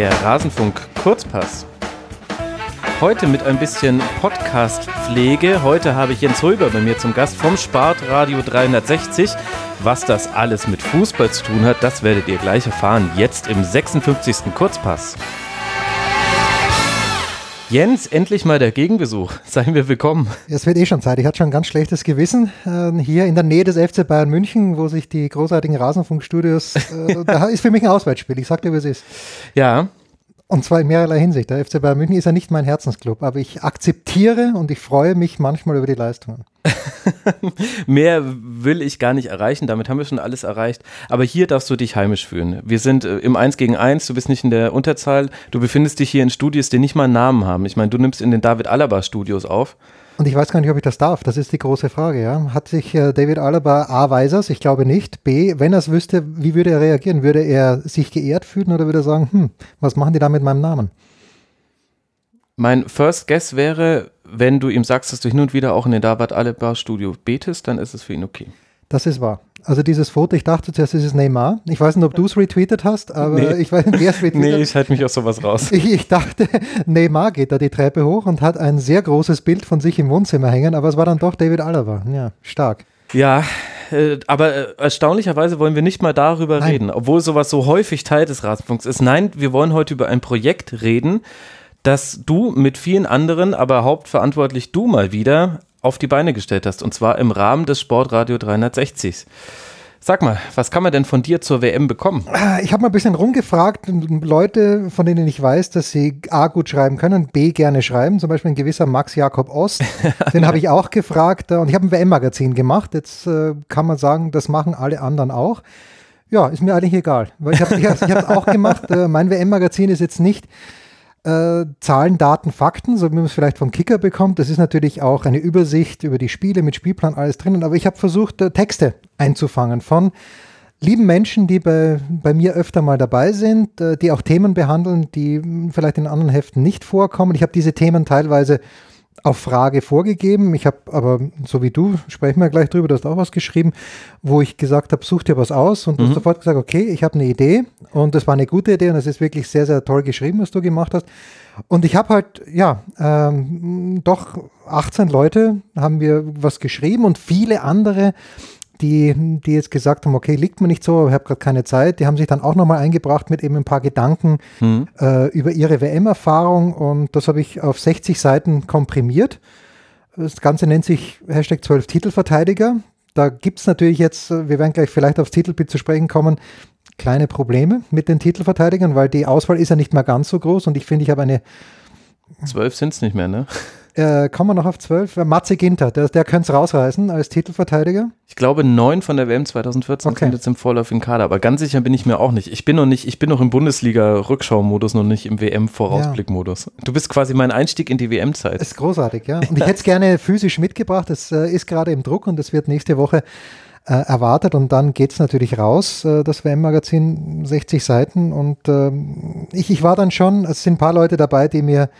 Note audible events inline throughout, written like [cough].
Der Rasenfunk Kurzpass. Heute mit ein bisschen Podcast-Pflege. Heute habe ich Jens Röber bei mir zum Gast vom Spartradio 360. Was das alles mit Fußball zu tun hat, das werdet ihr gleich erfahren. Jetzt im 56. Kurzpass. Jens, endlich mal der Gegenbesuch. [laughs] Seien wir willkommen. Es wird eh schon Zeit. Ich hatte schon ein ganz schlechtes Gewissen. Äh, hier in der Nähe des FC Bayern München, wo sich die großartigen Rasenfunkstudios, äh, [laughs] da ist für mich ein Auswärtsspiel. Ich sag dir, wie es ist. Ja, Und zwar in mehrerlei Hinsicht. Der FC Bayern München ist ja nicht mein Herzensclub, aber ich akzeptiere und ich freue mich manchmal über die Leistungen. [laughs] mehr will ich gar nicht erreichen. Damit haben wir schon alles erreicht. Aber hier darfst du dich heimisch fühlen. Wir sind äh, im 1 gegen 1. Du bist nicht in der Unterzahl. Du befindest dich hier in Studios, die nicht mal einen Namen haben. Ich meine, du nimmst in den David Alaba Studios auf. Und ich weiß gar nicht, ob ich das darf. Das ist die große Frage. Ja. Hat sich äh, David Alaba A. weiß er's? Ich glaube nicht. B. Wenn er es wüsste, wie würde er reagieren? Würde er sich geehrt fühlen oder würde er sagen, hm, was machen die da mit meinem Namen? Mein First Guess wäre, wenn du ihm sagst, dass du hin und wieder auch in den David Alaba Studio betest, dann ist es für ihn okay. Das ist wahr. Also dieses Foto, ich dachte zuerst, es ist Neymar. Ich weiß nicht, ob du es retweetet hast, aber Nee. ich weiß nicht, wer es [laughs] retweetet Nee, ich halte mich aus sowas raus. Ich, ich dachte, [laughs] Neymar geht da die Treppe hoch und hat ein sehr großes Bild von sich im Wohnzimmer hängen, aber es war dann doch David Alaba. Ja, stark. Ja, äh, aber äh, erstaunlicherweise wollen wir nicht mal darüber Nein. reden, obwohl sowas so häufig Teil des Rasenfunks ist. Nein, wir wollen heute über ein Projekt reden, das du mit vielen anderen, aber hauptverantwortlich du mal wieder auf die Beine gestellt hast, und zwar im Rahmen des Sportradio 360. Sag mal, was kann man denn von dir zur WM bekommen? Ich habe mal ein bisschen rumgefragt, und Leute, von denen ich weiß, dass sie A gut schreiben können, B gerne schreiben, zum Beispiel ein gewisser Max Jakob Ost, [laughs] den habe ich auch gefragt äh, und ich habe ein WM-Magazin gemacht. Jetzt äh, kann man sagen, das machen alle anderen auch. Ja, ist mir eigentlich egal, weil ich habe es auch gemacht. Äh, mein WM-Magazin ist jetzt nicht äh, Zahlen, Daten, Fakten, so wie man es vielleicht vom Kicker bekommt. Das ist natürlich auch eine Übersicht über die Spiele mit Spielplan, alles drinnen. Aber ich habe versucht, äh, Texte einzufangen von lieben Menschen, die bei, bei mir öfter mal dabei sind, äh, die auch Themen behandeln, die mh, vielleicht in anderen Heften nicht vorkommen. Ich habe diese Themen teilweise auf Frage vorgegeben. Ich habe aber, so wie du, sprechen wir gleich drüber, du hast auch was geschrieben, wo ich gesagt habe, such dir was aus und du hast sofort gesagt, okay, ich habe eine Idee und das war eine gute Idee und es ist wirklich sehr, sehr toll geschrieben, was du gemacht hast. Und ich habe halt, ja, ähm, doch 18 Leute haben mir was geschrieben und viele andere, die, die jetzt gesagt haben, okay, liegt mir nicht so, aber ich habe gerade keine Zeit, die haben sich dann auch nochmal eingebracht mit eben ein paar Gedanken äh, über ihre WM-Erfahrung und das habe ich auf 60 Seiten komprimiert. Das Ganze nennt sich Hashtag 12 Titelverteidiger. Da gibt es natürlich jetzt, äh, wir werden gleich vielleicht aufs Titelbild zu sprechen kommen, kleine Probleme mit den Titelverteidigern, weil die Auswahl ist ja nicht mehr ganz so groß und ich finde, ich habe eine, Zwölf sind es nicht mehr, ne? Äh, kommen wir noch auf 12? Äh, Matze Ginter, der, der könnte es rausreißen als Titelverteidiger. Ich glaube, neun von der WM 2014 Okay. sind jetzt im Vorlauf in Kader, aber ganz sicher bin ich mir auch nicht. Ich bin noch nicht, ich bin noch im Bundesliga-Rückschau-Modus, noch nicht im WM-Vorausblick-Modus. Du bist quasi mein Einstieg in die WM-Zeit. Ist großartig, ja. Und ich hätte es gerne physisch mitgebracht. Es äh, ist gerade im Druck und es wird nächste Woche äh, erwartet. Und dann geht es natürlich raus, äh, das WM-Magazin, 60 Seiten. Und ähm, ich, ich war dann schon, es sind ein paar Leute dabei, die mir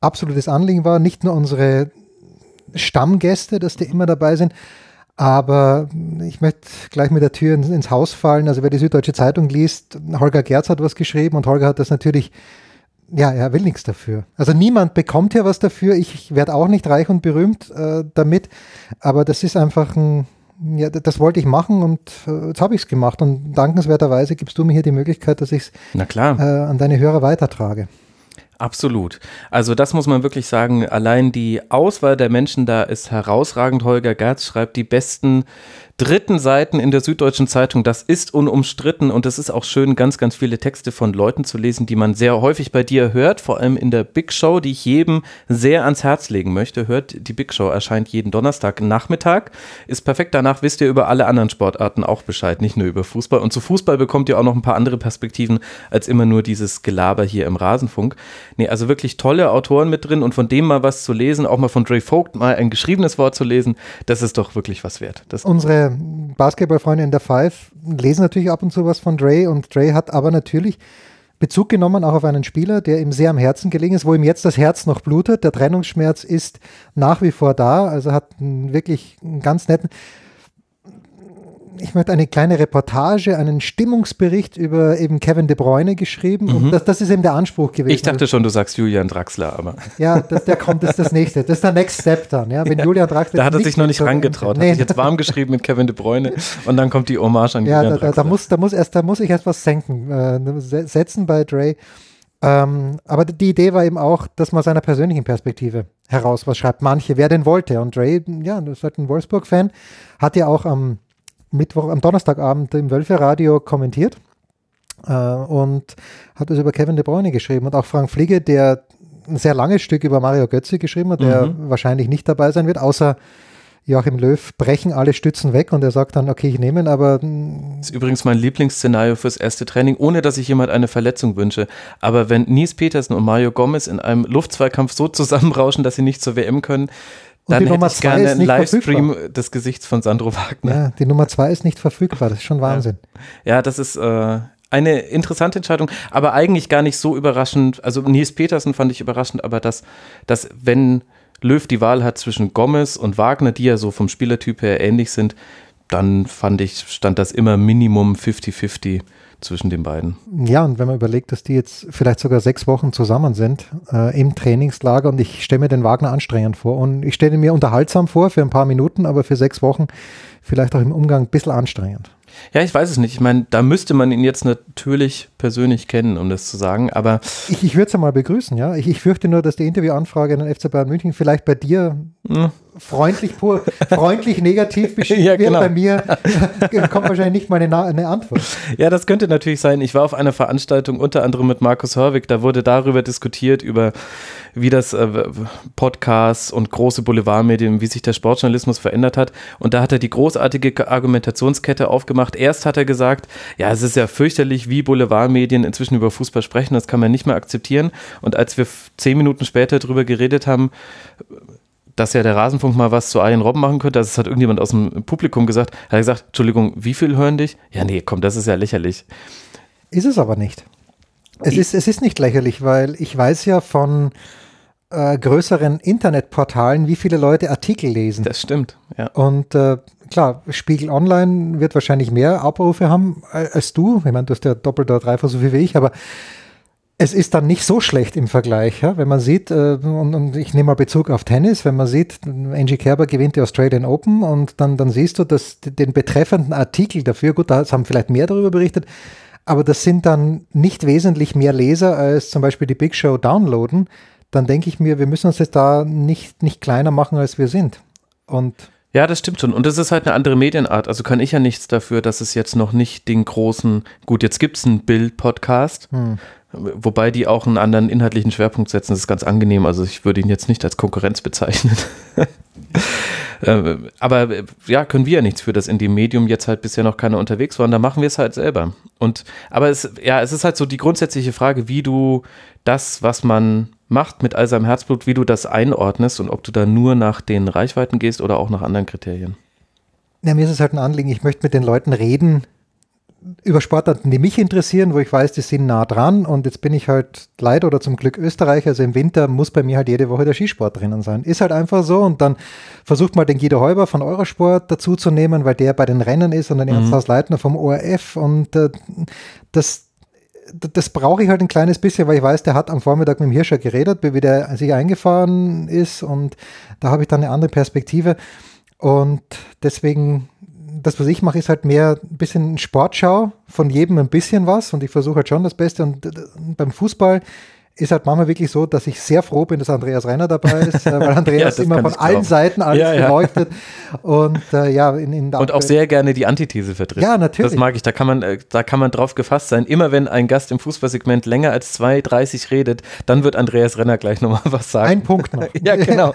absolutes Anliegen war. Nicht nur unsere Stammgäste, dass die immer dabei sind. Aber ich möchte gleich mit der Tür ins, Haus fallen. Also wer die Süddeutsche Zeitung liest, Holger Gerz hat was geschrieben und Holger hat das natürlich ja, er will nichts dafür. Also niemand bekommt ja was dafür. Ich werde auch nicht reich und berühmt äh, damit. Aber das ist einfach ein, ja, das wollte ich machen und äh, jetzt habe ich es gemacht. Und dankenswerterweise gibst du mir hier die Möglichkeit, dass ich es äh, an deine Hörer weitertrage. Absolut. Also das muss man wirklich sagen. Allein die Auswahl der Menschen da ist herausragend. Holger Gerz schreibt die besten dritten Seiten in der Süddeutschen Zeitung. Das ist unumstritten und es ist auch schön, ganz, ganz viele Texte von Leuten zu lesen, die man sehr häufig bei dir hört, vor allem in der Big Show, die ich jedem sehr ans Herz legen möchte. Hört, die Big Show erscheint jeden Donnerstag Nachmittag. Ist perfekt. Danach wisst ihr über alle anderen Sportarten auch Bescheid, nicht nur über Fußball. Und zu Fußball bekommt ihr auch noch ein paar andere Perspektiven als immer nur dieses Gelaber hier im Rasenfunk. Nee, also wirklich tolle Autoren mit drin und von dem mal was zu lesen, auch mal von Dre Vogt mal ein geschriebenes Wort zu lesen, das ist doch wirklich was wert. Das, Unsere Basketballfreunde in der Five lesen natürlich ab und zu was von Dre und Dre hat aber natürlich Bezug genommen auch auf einen Spieler, der ihm sehr am Herzen gelegen ist, wo ihm jetzt das Herz noch blutet. Der Trennungsschmerz ist nach wie vor da, also hat einen wirklich einen ganz netten. Ich möchte eine kleine Reportage, einen Stimmungsbericht über eben Kevin De Bruyne geschrieben. Mhm. Und das, das, ist eben der Anspruch gewesen. Ich dachte schon, du sagst Julian Draxler, aber. Ja, das, der kommt, das ist das nächste. Das ist der Next Step dann. Ja, wenn ja, Julian Draxler. Da hat er sich noch nicht rangetraut. Nee. Hat sich jetzt warm geschrieben mit Kevin De Bruyne und dann kommt die Hommage an ja, Julian da, Draxler. Da, muss, da, muss erst, da muss ich erst was senken, äh, setzen bei Dre. Ähm, aber die Idee war eben auch, dass man seiner persönlichen Perspektive heraus was schreibt. Manche, wer denn wollte. Und Dre, ja, das ist halt ein Wolfsburg-Fan, hat ja auch am Mittwoch, am Donnerstagabend im Wölfe-Radio kommentiert äh, und hat das über Kevin De Bruyne geschrieben. Und auch Frank Fliege, der ein sehr langes Stück über Mario Götze geschrieben hat, der mhm. wahrscheinlich nicht dabei sein wird, außer Joachim Löw brechen alle Stützen weg und er sagt dann, okay, ich nehme ihn, aber. Das ist übrigens mein Lieblingsszenario fürs erste Training, ohne dass ich jemand eine Verletzung wünsche. Aber wenn Nies Petersen und Mario Gomez in einem Luftzweikampf so zusammenrauschen, dass sie nicht zur WM können, und dann hätte ich gerne einen Livestream verfügbar. des Gesichts von Sandro Wagner. Ja, die Nummer zwei ist nicht verfügbar, das ist schon Wahnsinn. Ja, ja das ist äh, eine interessante Entscheidung, aber eigentlich gar nicht so überraschend. Also Nies Petersen fand ich überraschend, aber dass, dass wenn Löw die Wahl hat zwischen Gomez und Wagner, die ja so vom Spielertyp her ähnlich sind, dann fand ich, stand das immer Minimum 50-50 zwischen den beiden. Ja, und wenn man überlegt, dass die jetzt vielleicht sogar sechs Wochen zusammen sind äh, im Trainingslager und ich stelle mir den Wagner anstrengend vor und ich stelle mir unterhaltsam vor für ein paar Minuten, aber für sechs Wochen vielleicht auch im Umgang ein bisschen anstrengend. Ja, ich weiß es nicht. Ich meine, da müsste man ihn jetzt natürlich persönlich kennen, um das zu sagen, aber. Ich, ich würde es ja mal begrüßen, ja. Ich, ich fürchte nur, dass die Interviewanfrage an den FC Bayern München vielleicht bei dir hm. Freundlich, pur, [laughs] freundlich negativ beschrieben ja, genau. wird. Bei mir [laughs] kommt wahrscheinlich nicht mal eine, eine, Antwort. Ja, das könnte natürlich sein. Ich war auf einer Veranstaltung unter anderem mit Markus Hörwig, da wurde darüber diskutiert, über wie das äh, Podcasts und große Boulevardmedien, wie sich der Sportjournalismus verändert hat. Und da hat er die großartige Argumentationskette aufgemacht. Erst hat er gesagt, ja, es ist ja fürchterlich, wie Boulevardmedien inzwischen über Fußball sprechen, das kann man nicht mehr akzeptieren. Und als wir zehn Minuten später darüber geredet haben, dass ja der Rasenfunk mal was zu Arjen Robben machen könnte. Das hat irgendjemand aus dem Publikum gesagt. Hat er gesagt, Entschuldigung, wie viel hören dich? Ja, nee, komm, das ist ja lächerlich. Ist es aber nicht. Es ist, es ist nicht lächerlich, weil ich weiß ja von äh, größeren Internetportalen, wie viele Leute Artikel lesen. Das stimmt, ja. Und äh, klar, Spiegel Online wird wahrscheinlich mehr Abrufe haben als du. Ich meine, du hast ja doppelt oder dreifach so viel wie ich, aber es ist dann nicht so schlecht im Vergleich, ja? wenn man sieht, äh, und, und, ich nehme mal Bezug auf Tennis, wenn man sieht, Angie Kerber gewinnt die Australian Open und dann, dann siehst du, dass den betreffenden Artikel dafür, gut, da haben vielleicht mehr darüber berichtet, aber das sind dann nicht wesentlich mehr Leser als zum Beispiel die Big Show downloaden, dann denke ich mir, wir müssen uns jetzt da nicht, nicht kleiner machen, als wir sind. Und ja, das stimmt schon. Und das ist halt eine andere Medienart. Also kann ich ja nichts dafür, dass es jetzt noch nicht den großen, gut, jetzt gibt es einen Bild-Podcast, hm. Wobei die auch einen anderen inhaltlichen Schwerpunkt setzen. Das ist ganz angenehm. Also ich würde ihn jetzt nicht als Konkurrenz bezeichnen. [laughs] Äh, aber ja, können wir ja nichts für, dass in dem Medium jetzt halt bisher noch keiner unterwegs war. Und da machen wir es halt selber. Und aber es, ja, es ist halt so die grundsätzliche Frage, wie du das, was man macht mit all seinem Herzblut, wie du das einordnest und ob du da nur nach den Reichweiten gehst oder auch nach anderen Kriterien. Ja, mir ist es halt ein Anliegen, ich möchte mit den Leuten reden über Sportarten, die mich interessieren, wo ich weiß, die sind nah dran. Und jetzt bin ich halt leider oder zum Glück Österreicher, also im Winter muss bei mir halt jede Woche der Skisport drinnen sein. Ist halt einfach so. Und dann versucht mal den Guido Heuber von Eurosport dazu zu nehmen, weil der bei den Rennen ist und den mhm. Ernst Leitner vom ORF. Und äh, das das brauche ich halt ein kleines bisschen, weil ich weiß, der hat am Vormittag mit dem Hirscher geredet, wie der sich eingefahren ist. Und da habe ich dann eine andere Perspektive. Und deswegen, das, was ich mache, ist halt mehr ein bisschen Sportschau, von jedem ein bisschen was und ich versuche halt schon das Beste und äh, beim Fußball ist halt manchmal wirklich so, dass ich sehr froh bin, dass Andreas Renner dabei ist, äh, weil [laughs] Andreas ja, immer von allen Seiten alles ja, ja. beleuchtet und äh, ja in, in und auch sehr gerne die Antithese vertritt. Ja, natürlich. Das mag ich. Da kann man, äh, da kann man drauf gefasst sein. Immer wenn ein Gast im Fußballsegment länger als 2,30 redet, dann wird Andreas Renner gleich nochmal was sagen. Ein Punkt noch. [laughs] ja, genau.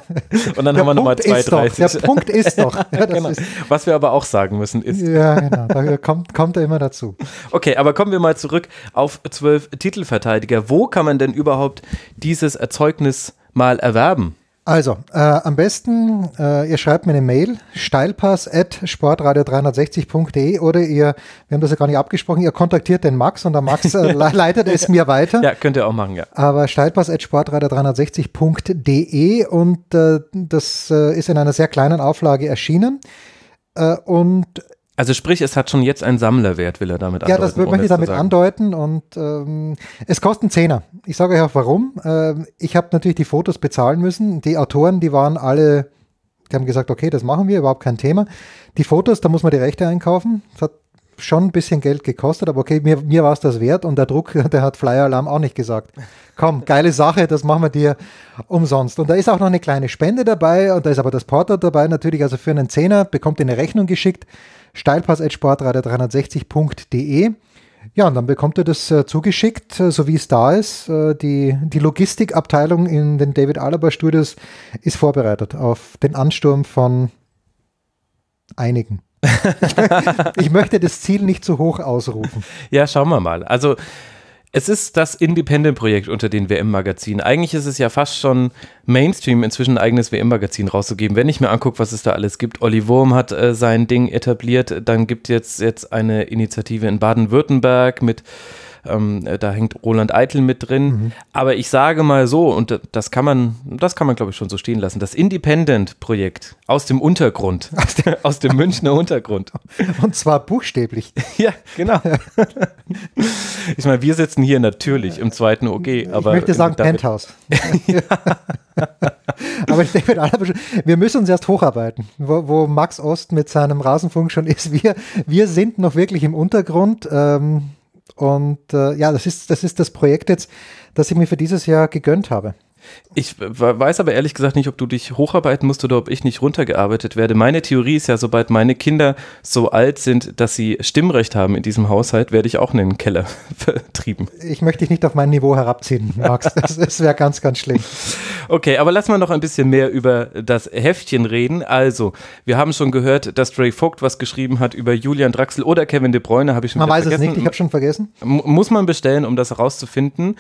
Und dann der haben wir nochmal 2,30. Der Punkt ist doch. [laughs] Genau. ist was wir aber auch sagen müssen ist. Ja, genau. Da kommt, kommt er immer dazu. Okay, aber kommen wir mal zurück auf zwölf Titelverteidiger. Wo kann man denn überhaupt überhaupt dieses Erzeugnis mal erwerben? Also, äh, am besten, äh, ihr schreibt mir eine Mail, steilpass at sportradio360.de oder ihr, wir haben das ja gar nicht abgesprochen, ihr kontaktiert den Max und der Max äh, [laughs] leitet es mir weiter. Ja, könnt ihr auch machen, ja. Aber steilpass at sportradio360.de und äh, das äh, ist in einer sehr kleinen Auflage erschienen. Äh, und Also sprich, es hat schon jetzt einen Sammlerwert, will er damit andeuten. Ja, das möchte ich damit andeuten und ähm, es kostet einen Zehner. Ich sage euch auch warum. Ähm, ich habe natürlich die Fotos bezahlen müssen. Die Autoren, die waren alle, die haben gesagt, okay, das machen wir, überhaupt kein Thema. Die Fotos, da muss man die Rechte einkaufen. Das hat schon ein bisschen Geld gekostet, aber okay, mir, mir war es das wert und der Druck, [laughs] der hat Flyer Alarm auch nicht gesagt. Komm, geile Sache, das machen wir dir umsonst. Und da ist auch noch eine kleine Spende dabei und da ist aber das Porto dabei natürlich, also für einen Zehner bekommt ihr eine Rechnung geschickt steilpass.sportradio360.de. Ja, und dann bekommt ihr das äh, zugeschickt, äh, so wie es da ist. Äh, die, die Logistikabteilung in den David Alaba Studios ist vorbereitet auf den Ansturm von einigen. [laughs] ich möchte das Ziel nicht zu hoch ausrufen. Ja, schauen wir mal. Also es ist das Independent-Projekt unter den WM-Magazinen. Eigentlich ist es ja fast schon Mainstream, inzwischen ein eigenes WM-Magazin rauszugeben. Wenn ich mir angucke, was es da alles gibt. Olli Wurm hat äh, sein Ding etabliert. Dann gibt es jetzt, jetzt eine Initiative in Baden-Württemberg mit ähm, da hängt Roland Eitel mit drin. Mhm. Aber ich sage mal so, und das kann man, das kann man glaube ich schon so stehen lassen, das Independent-Projekt aus dem Untergrund, [laughs] aus, der, aus dem Münchner Untergrund. Und zwar buchstäblich. [laughs] ja, genau. [laughs] ich meine, wir sitzen hier natürlich im zweiten OG. Aber ich möchte sagen Penthouse. aber David Alaba, wir müssen uns erst hocharbeiten, wo, wo, Max Ost mit seinem Rasenfunk schon ist. Wir, wir sind noch wirklich im Untergrund. Ähm, und äh, ja, das ist, das ist das Projekt jetzt, das ich mir für dieses Jahr gegönnt habe. Ich weiß aber ehrlich gesagt nicht, ob du dich hocharbeiten musst oder ob ich nicht runtergearbeitet werde. Meine Theorie ist ja, sobald meine Kinder so alt sind, dass sie Stimmrecht haben in diesem Haushalt, werde ich auch in den Keller [laughs] vertrieben. Ich möchte dich nicht auf mein Niveau herabziehen, Max. Das, das wäre ganz, ganz schlimm. Okay, aber lass mal noch ein bisschen mehr über das Heftchen reden. Also, wir haben schon gehört, dass Dre Vogt was geschrieben hat über Julian Draxel oder Kevin De Bruyne, habe ich schon Man weiß vergessen. es nicht, ich habe schon vergessen. Muss man bestellen, um das herauszufinden.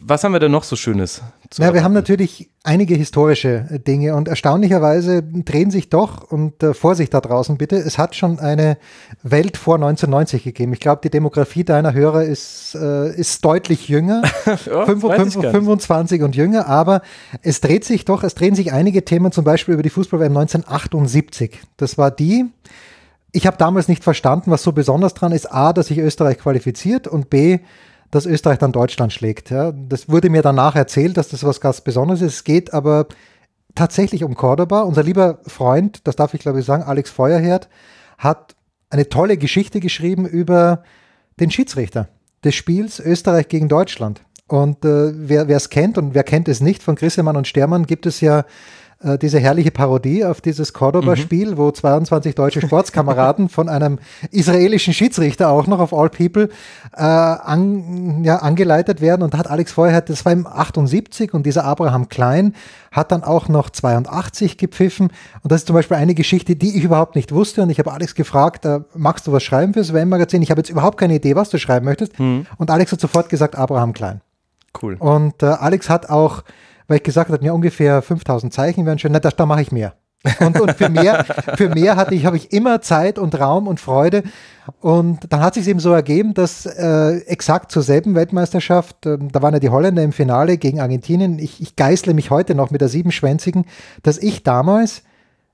Was haben wir denn noch so Schönes? Ja, wir haben natürlich einige historische äh, Dinge und erstaunlicherweise drehen sich doch, und äh, Vorsicht da draußen bitte, es hat schon eine Welt vor 1990 gegeben. Ich glaube, die Demografie deiner Hörer ist, äh, ist deutlich jünger, [laughs] ja, 25, 25 und jünger, aber es dreht sich doch, es drehen sich einige Themen, zum Beispiel über die Fußball-WM 1978. Das war die, ich habe damals nicht verstanden, was so besonders dran ist, a, dass sich Österreich qualifiziert und b, dass Österreich dann Deutschland schlägt. Ja. Das wurde mir danach erzählt, dass das was ganz Besonderes ist. Es geht aber tatsächlich um Cordoba. Unser lieber Freund, das darf ich glaube ich sagen, Alex Feuerherd, hat eine tolle Geschichte geschrieben über den Schiedsrichter des Spiels Österreich gegen Deutschland. Und äh, wer es kennt und wer kennt es nicht, von Grissemann und Stermann gibt es ja äh, diese herrliche Parodie auf dieses Cordoba-Spiel, mhm. wo 22 deutsche Sportskameraden von einem israelischen Schiedsrichter auch noch auf All People äh, an, ja, angeleitet werden. Und da hat Alex vorher, das war im 78 und dieser Abraham Klein hat dann auch noch 82 gepfiffen. Und das ist zum Beispiel eine Geschichte, die ich überhaupt nicht wusste. Und ich habe Alex gefragt, äh, magst du was schreiben fürs WM-Magazin? Ich habe jetzt überhaupt keine Idee, was du schreiben möchtest. Mhm. Und Alex hat sofort gesagt, Abraham Klein. Cool. Und äh, Alex hat auch weil ich gesagt habe, ja, ungefähr 5000 Zeichen wären schön. Na, da, da mache ich mehr. und, und für mehr, für mehr hatte ich, habe ich immer Zeit und Raum und Freude. Und dann hat sich eben so ergeben, dass äh, exakt zur selben Weltmeisterschaft, äh, da waren ja die Holländer im Finale gegen Argentinien. Ich, ich geißle mich heute noch mit der siebenschwänzigen, dass ich damals,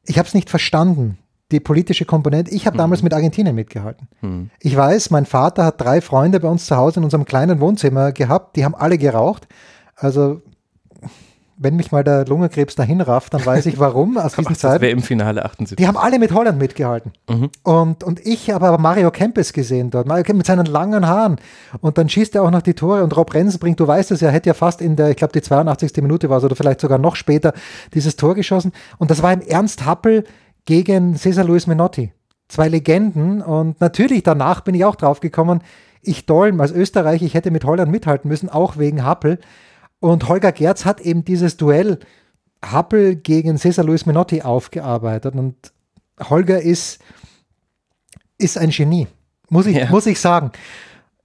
ich habe es nicht verstanden, die politische Komponente. Ich habe hm. damals mit Argentinien mitgehalten. Hm. Ich weiß, mein Vater hat drei Freunde bei uns zu Hause in unserem kleinen Wohnzimmer gehabt, die haben alle geraucht. Also wenn mich mal der Lungenkrebs dahin rafft, dann weiß ich warum. Aus [laughs] diesen Zeiten. im Finale 78. Die haben alle mit Holland mitgehalten. Mhm. Und, und ich habe aber Mario Kempes gesehen dort. Mario Kempes mit seinen langen Haaren. Und dann schießt er auch noch die Tore. Und Rob Rensen bringt, du weißt es ja, hätte ja fast in der, ich glaube, die 82. Minute war es oder vielleicht sogar noch später, dieses Tor geschossen. Und das war im Ernst Happel gegen Cesar Luis Menotti. Zwei Legenden. Und natürlich danach bin ich auch drauf gekommen, ich Dolm als Österreicher, ich hätte mit Holland mithalten müssen, auch wegen Happel. Und Holger Gerz hat eben dieses Duell Happel gegen Cesar Luis Menotti aufgearbeitet. Und Holger ist, ist ein Genie, muss ich, ja. muss ich sagen.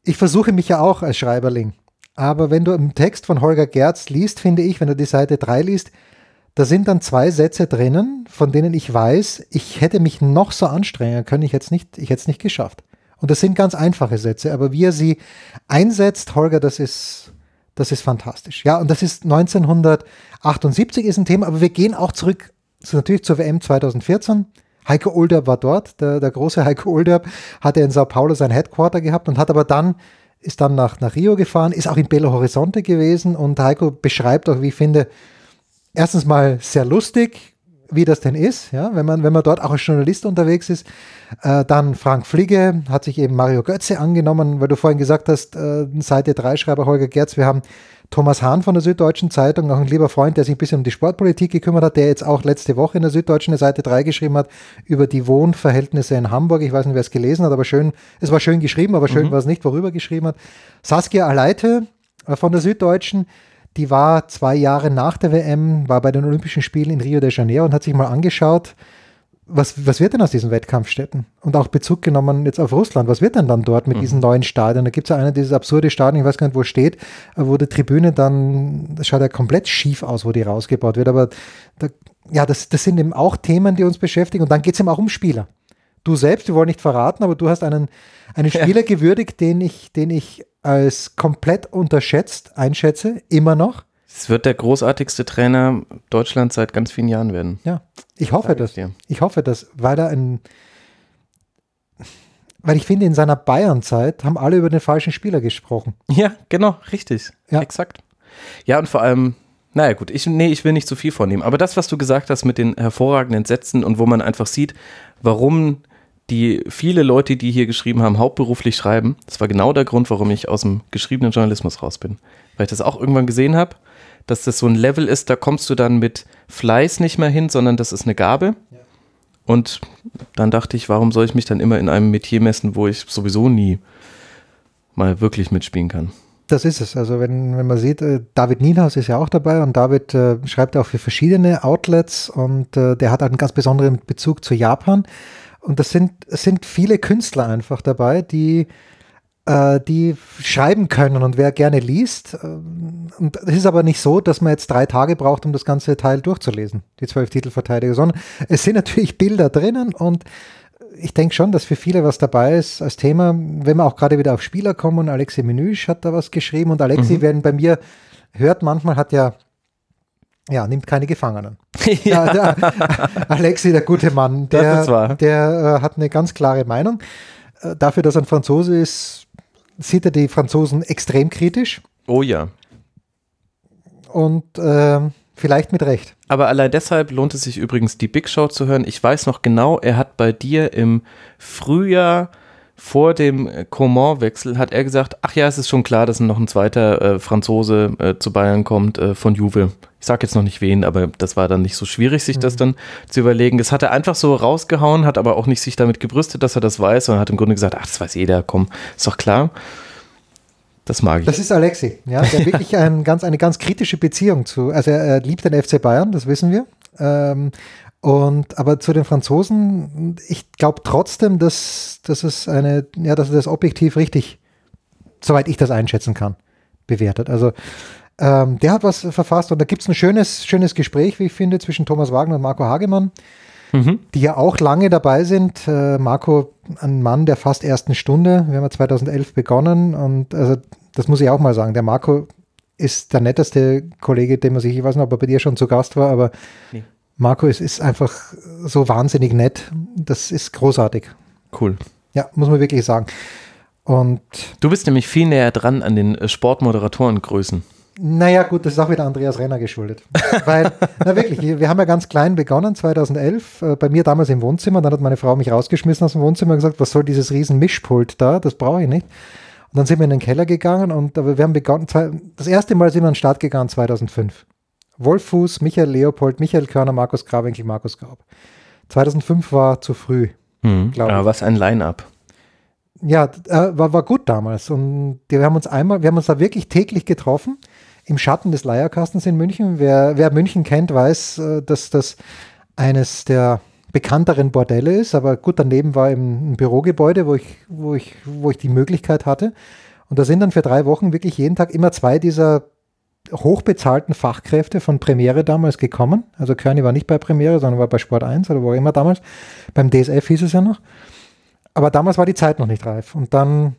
Ich versuche mich ja auch als Schreiberling. Aber wenn du im Text von Holger Gerz liest, finde ich, wenn du die Seite 3 liest, da sind dann zwei Sätze drinnen, von denen ich weiß, ich hätte mich noch so anstrengen können, ich hätte es nicht, ich hätte es nicht geschafft. Und das sind ganz einfache Sätze, aber wie er sie einsetzt, Holger, das ist, das ist fantastisch. Ja, und das ist 1978 ist ein Thema, aber wir gehen auch zurück zu, natürlich zur WM 2014. Heiko Olderb war dort, der, der große [laughs] Heiko Olderb hatte in Sao Paulo sein Headquarter gehabt und hat aber dann ist dann nach, nach Rio gefahren, ist auch in Belo Horizonte gewesen und Heiko beschreibt auch, wie ich finde, erstens mal sehr lustig, wie das denn ist, ja, wenn man, wenn man dort auch als Journalist unterwegs ist. Äh, dann Frank Fliege hat sich eben Mario Götze angenommen, weil du vorhin gesagt hast, äh, Seite 3 Schreiber Holger Gerz, wir haben Thomas Hahn von der Süddeutschen Zeitung, auch ein lieber Freund, der sich ein bisschen um die Sportpolitik gekümmert hat, der jetzt auch letzte Woche in der Süddeutschen Seite 3 geschrieben hat über die Wohnverhältnisse in Hamburg. Ich weiß nicht, wer es gelesen hat, aber schön, es war schön geschrieben, aber schön mhm. war es nicht, worüber geschrieben hat. Saskia Aleite äh, von der Süddeutschen, die war zwei Jahre nach der WM, war bei den Olympischen Spielen in Rio de Janeiro und hat sich mal angeschaut, was, was wird denn aus diesen Wettkampfstätten? Und auch Bezug genommen jetzt auf Russland, was wird denn dann dort mit mhm. diesen neuen Stadien? Da gibt es ja eine dieses absurde Stadion, ich weiß gar nicht, wo es steht, wo die Tribüne dann, das schaut ja komplett schief aus, wo die rausgebaut wird. Aber da, ja, das, das sind eben auch Themen, die uns beschäftigen. Und dann geht es eben auch um Spieler. Du selbst, wir wollen nicht verraten, aber du hast einen, einen Spieler ja. gewürdigt, den ich, den ich als komplett unterschätzt einschätze, immer noch. Es wird der großartigste Trainer Deutschlands seit ganz vielen Jahren werden. Ja, ich hoffe das. Ich, ich hoffe das, weil er ein, weil ich finde, in seiner Bayern-Zeit haben alle über den falschen Spieler gesprochen. Ja, genau, richtig. Ja. Exakt. Ja, und vor allem, naja, gut, ich, nee, ich will nicht zu viel vornehmen. Aber das, was du gesagt hast mit den hervorragenden Sätzen und wo man einfach sieht, warum die viele Leute, die hier geschrieben haben, hauptberuflich schreiben, das war genau der Grund, warum ich aus dem geschriebenen Journalismus raus bin. Weil ich das auch irgendwann gesehen habe dass das so ein Level ist, da kommst du dann mit Fleiß nicht mehr hin, sondern das ist eine Gabe. Ja. Und dann dachte ich, warum soll ich mich dann immer in einem Metier messen, wo ich sowieso nie mal wirklich mitspielen kann? Das ist es. Also wenn, wenn man sieht, äh, David Nienhaus ist ja auch dabei und David äh, schreibt auch für verschiedene Outlets und äh, der hat einen ganz besonderen Bezug zu Japan. Und das sind, es sind viele Künstler einfach dabei, die äh, die schreiben können und wer gerne liest. Äh, und es ist aber nicht so, dass man jetzt drei Tage braucht, um das ganze Teil durchzulesen, die zwölf Titelverteidiger, sondern es sind natürlich Bilder drinnen und ich denke schon, dass für viele was dabei ist als Thema, wenn wir auch gerade wieder auf Spieler kommen. Alexi Menüsch hat da was geschrieben und Alexi, mhm. werden bei mir hört, manchmal hat ja ja, nimmt keine Gefangenen. [laughs] ja. Der, der Alexi, der gute Mann, der, der äh, hat eine ganz klare Meinung. Äh, dafür, dass er ein Franzose ist, sieht er die Franzosen extrem kritisch. Oh ja. Und äh, vielleicht mit Recht. Aber allein deshalb lohnt es sich übrigens, die Big Show zu hören. Ich weiß noch genau, er hat bei dir im Frühjahr vor dem Coman-Wechsel hat er gesagt, ach ja, es ist schon klar, dass noch ein zweiter äh, Franzose äh, zu Bayern kommt äh, von Juve. Ich sage jetzt noch nicht wen, aber das war dann nicht so schwierig, sich mhm. das dann zu überlegen. Das hat er einfach so rausgehauen, hat aber auch nicht sich damit gebrüstet, dass er das weiß, sondern hat im Grunde gesagt, ach, das weiß jeder, komm, ist doch klar. Das mag ich. Das ist Alexi, ja, der [laughs] wirklich ein, ganz, eine ganz kritische Beziehung zu, also er, er liebt den FC Bayern, das wissen wir. Ähm, und aber zu den Franzosen, ich glaube trotzdem, dass, dass es eine, ja, dass er das objektiv richtig, soweit ich das einschätzen kann, bewertet. Also ähm, der hat was verfasst und da gibt es ein schönes, schönes Gespräch, wie ich finde, zwischen Thomas Wagner und Marco Hagemann, mhm. die ja auch lange dabei sind. Äh, Marco, ein Mann der fast ersten Stunde. Wir haben ja 2011 begonnen und also das muss ich auch mal sagen. Der Marco ist der netteste Kollege, den man sich, ich weiß nicht, ob er bei dir schon zu Gast war, aber nee. Marco ist, ist einfach so wahnsinnig nett. Das ist großartig. Cool. Ja, muss man wirklich sagen. Und du bist nämlich viel näher dran an den äh, Sportmoderatorengrößen. Naja, gut, das ist auch wieder Andreas Renner geschuldet. [laughs] Weil, na wirklich, wir haben ja ganz klein begonnen, 2011, äh, bei mir damals im Wohnzimmer. Dann hat meine Frau mich rausgeschmissen aus dem Wohnzimmer und gesagt, was soll dieses riesen Mischpult da? Das brauche ich nicht. Und dann sind wir in den Keller gegangen und aber wir haben begonnen, das erste Mal sind wir an den Start gegangen 2005. Wolf Fuß, Michael Leopold, Michael Körner, Markus Grabenkel, Markus Gaub. 2005 war zu früh, mhm. glaube ich. Aber was ein Line-Up. Ja, äh, war, war gut damals. Und wir haben uns einmal, wir haben uns da wirklich täglich getroffen im Schatten des Leierkastens in München. Wer, wer München kennt, weiß, äh, dass das eines der bekannteren Bordelle ist. Aber gut, daneben war eben ein Bürogebäude, wo ich, wo ich, wo ich die Möglichkeit hatte. Und da sind dann für drei Wochen wirklich jeden Tag immer zwei dieser hochbezahlten Fachkräfte von Premiere damals gekommen. Also Körny war nicht bei Premiere, sondern war bei Sport 1 oder wo auch immer damals. Beim DSF hieß es ja noch. Aber damals war die Zeit noch nicht reif. Und dann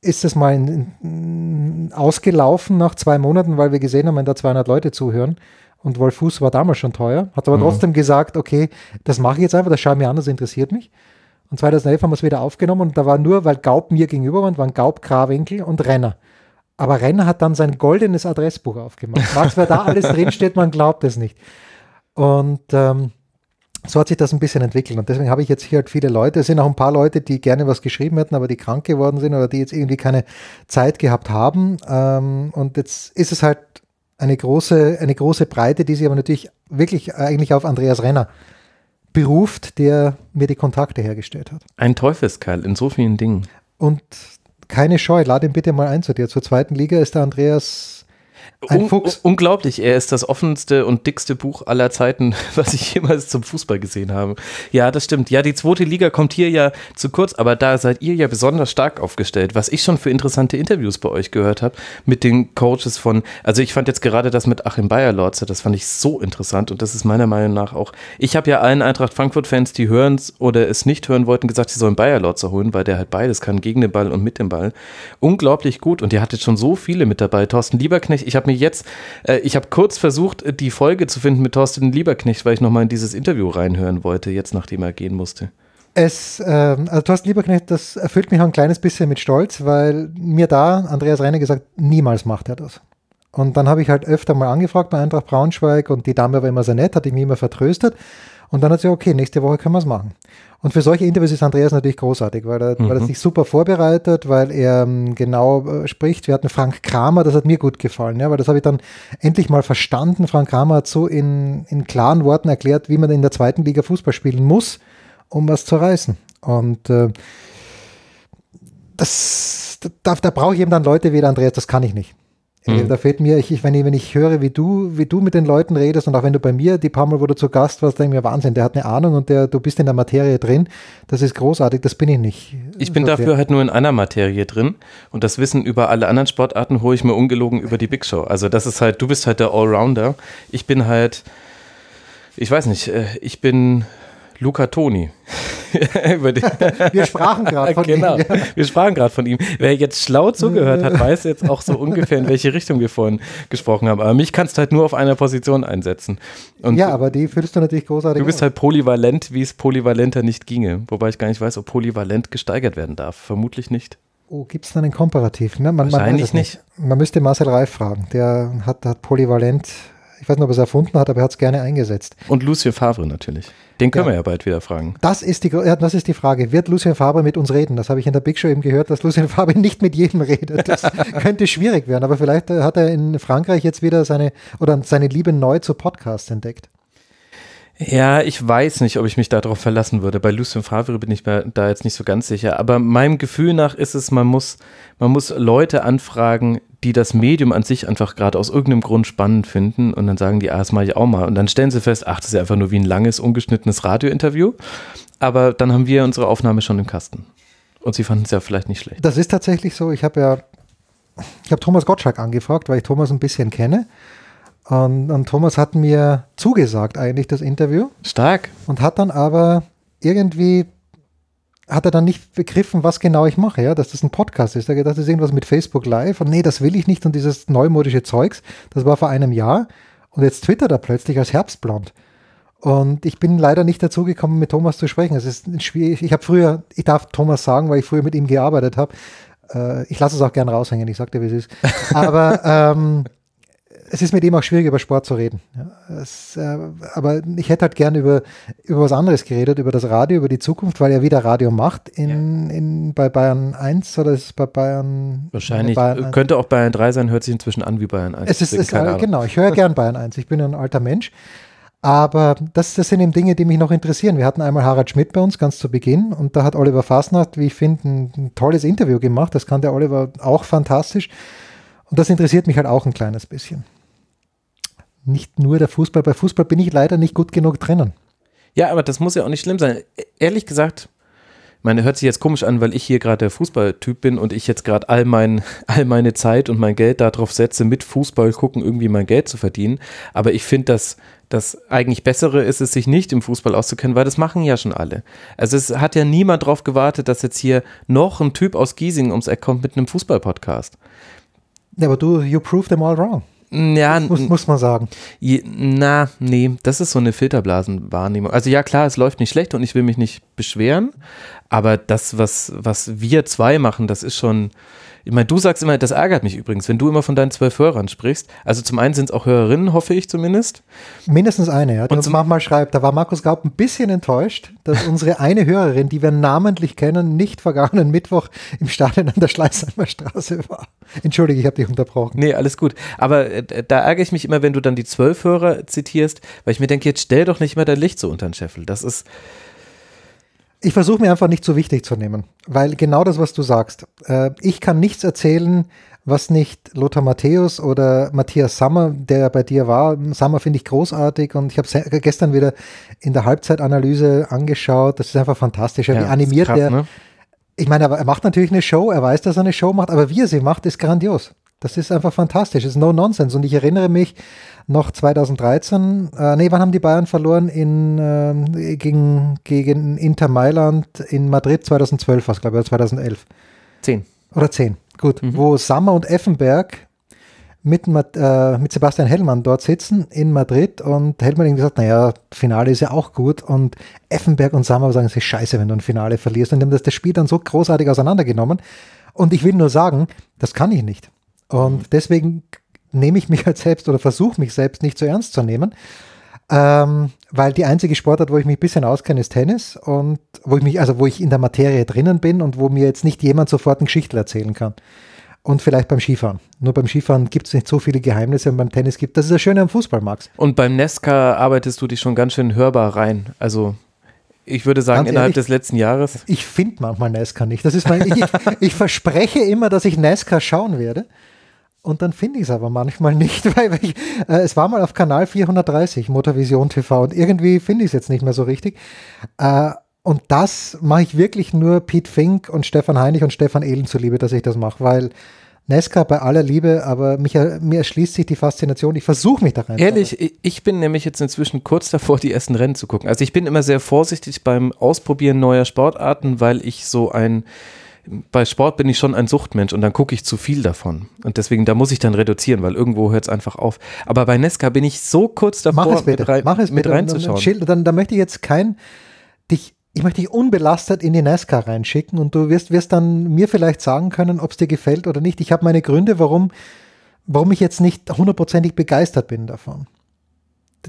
ist es mal in, in, ausgelaufen nach zwei Monaten, weil wir gesehen haben, wenn da 200 Leute zuhören und Wolfuß war damals schon teuer, hat aber mhm. trotzdem gesagt, okay, das mache ich jetzt einfach, das schaue ich mir an, das interessiert mich. Und 2011 haben wir es wieder aufgenommen und da war nur, weil Gaub mir gegenüber waren, waren Gaub, Krawinkel und Renner. Aber Renner hat dann sein goldenes Adressbuch aufgemacht. Was wer da alles drinsteht, man glaubt es nicht. Und ähm, so hat sich das ein bisschen entwickelt. Und deswegen habe ich jetzt hier halt viele Leute. Es sind auch ein paar Leute, die gerne was geschrieben hätten, aber die krank geworden sind oder die jetzt irgendwie keine Zeit gehabt haben. Ähm, und jetzt ist es halt eine große, eine große Breite, die sich aber natürlich wirklich eigentlich auf Andreas Renner beruft, der mir die Kontakte hergestellt hat. Ein Teufelskerl in so vielen Dingen. Und keine Scheu, lade ihn bitte mal ein zu dir. Zur zweiten Liga ist der Andreas ein Un Fuchs. Unglaublich, er ist das offenste und dickste Buch aller Zeiten, [laughs] was ich jemals zum Fußball gesehen habe. Ja, das stimmt. Ja, die zweite Liga kommt hier ja zu kurz, aber da seid ihr ja besonders stark aufgestellt. Was ich schon für interessante Interviews bei euch gehört habe mit den Coaches von, also ich fand jetzt gerade das mit Achim Bayerlorze, das fand ich so interessant und das ist meiner Meinung nach auch, ich habe ja allen Eintracht Frankfurt-Fans, die hören es oder es nicht hören wollten, gesagt, sie sollen Bayerlorze holen, weil der halt beides kann, gegen den Ball und mit dem Ball. Unglaublich gut und ihr hattet schon so viele mit dabei. Thorsten Lieberknecht, ich habe mir jetzt, äh, ich habe kurz versucht, die Folge zu finden mit Thorsten Lieberknecht, weil ich nochmal in dieses Interview reinhören wollte, jetzt nachdem er gehen musste. Es, äh, also Thorsten Lieberknecht, das erfüllt mich auch ein kleines bisschen mit Stolz, weil mir da Andreas Reine gesagt, niemals macht er das. Und dann habe ich halt öfter mal angefragt bei Eintracht Braunschweig und die Dame war immer sehr nett, hat mich immer vertröstet. Und dann hat sie okay, nächste Woche können wir es machen. Und für solche Interviews ist Andreas natürlich großartig, weil er, mhm. weil er sich super vorbereitet, weil er ähm, genau äh, spricht. Wir hatten Frank Kramer, das hat mir gut gefallen, ja, weil das habe ich dann endlich mal verstanden. Frank Kramer hat so in, in klaren Worten erklärt, wie man in der zweiten Liga Fußball spielen muss, um was zu reißen. Und äh, das, da, da brauche ich eben dann Leute wie der Andreas, das kann ich nicht. Mhm. Da fehlt mir, ich, wenn, ich, wenn ich höre, wie du, wie du mit den Leuten redest und auch wenn du bei mir die paar Mal, wo du zu Gast warst, denke ich mir, Wahnsinn, der hat eine Ahnung und der, du bist in der Materie drin. Das ist großartig, das bin ich nicht. Ich bin so dafür halt nur in einer Materie drin und das Wissen über alle anderen Sportarten hole ich mir ungelogen über die Big Show. Also das ist halt, du bist halt der Allrounder. Ich bin halt, ich weiß nicht, äh, ich bin Luca Toni. [laughs] [laughs] wir sprachen gerade von genau, ihm. [laughs] Wir sprachen gerade von ihm. Wer jetzt schlau zugehört hat, weiß jetzt auch so ungefähr, in welche Richtung wir vorhin gesprochen haben. Aber mich kannst du halt nur auf einer Position einsetzen. Und ja, aber die fühlst du natürlich großartig. Du bist halt polyvalent, wie es polyvalenter nicht ginge. Wobei ich gar nicht weiß, ob polyvalent gesteigert werden darf. Vermutlich nicht. Oh, gibt es dann einen Komparativ? Ne? Man, Wahrscheinlich man nicht. nicht. Man müsste Marcel Reif fragen. Der hat, hat polyvalent, ich weiß nicht, ob er es erfunden hat, aber er hat es gerne eingesetzt. Und Lucien Favre natürlich. Den können ja. wir ja bald wieder fragen. Das ist, die, ja, das ist die Frage. Wird Lucien Fabre mit uns reden? Das habe ich in der Big Show eben gehört, dass Lucien Fabre [laughs] nicht mit jedem redet. Das [laughs] könnte schwierig werden. Aber vielleicht hat er in Frankreich jetzt wieder seine oder seine Liebe neu zu Podcasts entdeckt. Ja, ich weiß nicht, ob ich mich darauf verlassen würde. Bei Lucien Favre bin ich mir da jetzt nicht so ganz sicher. Aber meinem Gefühl nach ist es, man muss, man muss Leute anfragen, die das Medium an sich einfach gerade aus irgendeinem Grund spannend finden und dann sagen die, ah, das mache ich auch mal. Und dann stellen sie fest, ach, das ist ja einfach nur wie ein langes, ungeschnittenes Radiointerview. Aber dann haben wir unsere Aufnahme schon im Kasten. Und sie fanden es ja vielleicht nicht schlecht. Das ist tatsächlich so. Ich habe ja, ich habe Thomas Gottschalk angefragt, weil ich Thomas ein bisschen kenne. Und, und, Thomas hat mir zugesagt eigentlich das Interview. Stark. Und hat dann aber irgendwie, hat er dann nicht begriffen, was genau ich mache, ja, dass das ein Podcast ist. Er hat gedacht, das ist irgendwas mit Facebook Live und nee, das will ich nicht und dieses neumodische Zeugs, das war vor einem Jahr und jetzt twittert er plötzlich als Herbstblond. Und ich bin leider nicht dazu gekommen, mit Thomas zu sprechen. Es ist schwierig. Ich habe früher, ich darf Thomas sagen, weil ich früher mit ihm gearbeitet habe. Äh, ich lasse es auch gern raushängen, ich sagte, wie es ist. Aber [laughs] ähm, es ist mit ihm auch schwierig, über Sport zu reden. Es, äh, aber ich hätte halt gern über, über was anderes geredet, über das Radio, über die Zukunft, weil er wieder Radio macht in, ja. in, bei Bayern 1 oder ist es bei Bayern? Wahrscheinlich. Bayern könnte auch Bayern 3 sein, hört sich inzwischen an wie Bayern 1. Es ist, ist äh, genau, ich höre gern Bayern 1. Ich bin ein alter Mensch. Aber das, das sind eben Dinge, die mich noch interessieren. Wir hatten einmal Harald Schmidt bei uns ganz zu Beginn und da hat Oliver Fasnacht, wie ich finde, ein, ein tolles Interview gemacht. Das kann der Oliver auch fantastisch. Und das interessiert mich halt auch ein kleines bisschen nicht nur der Fußball. Bei Fußball bin ich leider nicht gut genug drinnen. Ja, aber das muss ja auch nicht schlimm sein. Ehrlich gesagt, meine, hört sich jetzt komisch an, weil ich hier gerade der Fußballtyp bin und ich jetzt gerade all, mein, [laughs] all meine Zeit und mein Geld darauf setze, mit Fußball gucken, irgendwie mein Geld zu verdienen. Aber ich finde, dass das eigentlich Bessere ist es, sich nicht im Fußball auszukennen, weil das machen ja schon alle. Also es hat ja niemand darauf gewartet, dass jetzt hier noch ein Typ aus Giesing ums Eck kommt mit einem Fußballpodcast. Ja, aber du, you prove them all wrong. Ja, muss, muss man sagen. Je, na, nee, das ist so eine Filterblasenwahrnehmung. Also ja, klar, es läuft nicht schlecht und ich will mich nicht beschweren, aber das, was, was wir zwei machen, das ist schon, ich meine, du sagst immer, das ärgert mich übrigens, wenn du immer von deinen zwölf Hörern sprichst. Also zum einen sind es auch Hörerinnen, hoffe ich zumindest. Mindestens eine, ja. Und manchmal schreibt, da war Markus Gaub ein bisschen enttäuscht, dass unsere eine Hörerin, die wir namentlich kennen, nicht vergangenen Mittwoch im Stadion an der Schleißheimer Straße war. Entschuldige, ich habe dich unterbrochen. Nee, alles gut. Aber äh, da ärgere ich mich immer, wenn du dann die zwölf Hörer zitierst, weil ich mir denke, jetzt stell doch nicht mal dein Licht so unter den Scheffel. Das ist ich versuche mir einfach nicht so wichtig zu nehmen, weil genau das, was du sagst, äh, ich kann nichts erzählen, was nicht Lothar Matthäus oder Matthias Sammer, der bei dir war. Sammer finde ich großartig und ich habe gestern wieder in der Halbzeitanalyse angeschaut. Das ist einfach fantastisch. Ja, wie animiert krass, er. Ne? Ich meine, er macht natürlich eine Show, er weiß, dass er eine Show macht, aber wie er sie macht, ist grandios. Das ist einfach fantastisch. Das ist no nonsense. Und ich erinnere mich noch 2013, äh, nee, wann haben die Bayern verloren? In, äh, gegen, gegen Inter Mailand in Madrid 2012 war es, glaube ich, oder 2011. Zehn. Oder zehn, gut. Mhm. Wo Sammer und Effenberg mit, äh, mit Sebastian Hellmann dort sitzen in Madrid und Hellmann irgendwie gesagt, naja, Finale ist ja auch gut und Effenberg und Sammer sagen, es ist scheiße, wenn du ein Finale verlierst und die haben das, das Spiel dann so großartig auseinandergenommen und ich will nur sagen, das kann ich nicht und mhm. deswegen nehme ich mich [laughs] als selbst oder versuche mich selbst nicht so ernst zu nehmen. Ähm, weil die einzige Sportart, wo ich mich ein bisschen auskenne, ist Tennis und wo ich mich, also wo ich in der Materie drinnen bin und wo mir jetzt nicht jemand sofort eine Geschichte erzählen kann. Und vielleicht beim Skifahren. Nur beim Skifahren gibt es nicht so viele Geheimnisse und beim Tennis gibt Das ist das Schöne am Fußball, Max. Und beim Nesca arbeitest du dich schon ganz schön hörbar rein. Also ich würde sagen, Ganz innerhalb ehrlich, des letzten Jahres. Ich finde manchmal Nesca nicht. Das ist mein, ich, ich verspreche immer, dass ich Nesca schauen werde. Und dann finde ich es aber manchmal nicht, [laughs] weil ich, äh, es war mal auf Kanal 430, Motorvision TV, und irgendwie finde ich es jetzt nicht mehr so richtig. Äh, und das mache ich wirklich nur Pete Fink und Stefan Heinrich und Stefan Ehlen zuliebe, dass ich das mache, weil Nesca bei aller Liebe, aber mich, mir erschließt sich die Faszination. Ich versuche mich da rein. Ehrlich, ich bin nämlich jetzt inzwischen kurz davor, die ersten Rennen zu gucken. Also ich bin immer sehr vorsichtig beim Ausprobieren neuer Sportarten, weil ich so ein bei Sport bin ich schon ein Suchtmensch und dann gucke ich zu viel davon. Und deswegen, da muss ich dann reduzieren, weil irgendwo hört es einfach auf. Aber bei Nesca bin ich so kurz davor, Mach es bitte. mit, rein, Mach es mit bitte. reinzuschauen. Dann, dann, dann, möchte ich jetzt kein, dich, ich möchte dich unbelastet in die Nesca reinschicken und du wirst, wirst dann mir vielleicht sagen können, ob es dir gefällt oder nicht. Ich habe meine Gründe, warum, warum ich jetzt nicht hundertprozentig begeistert bin davon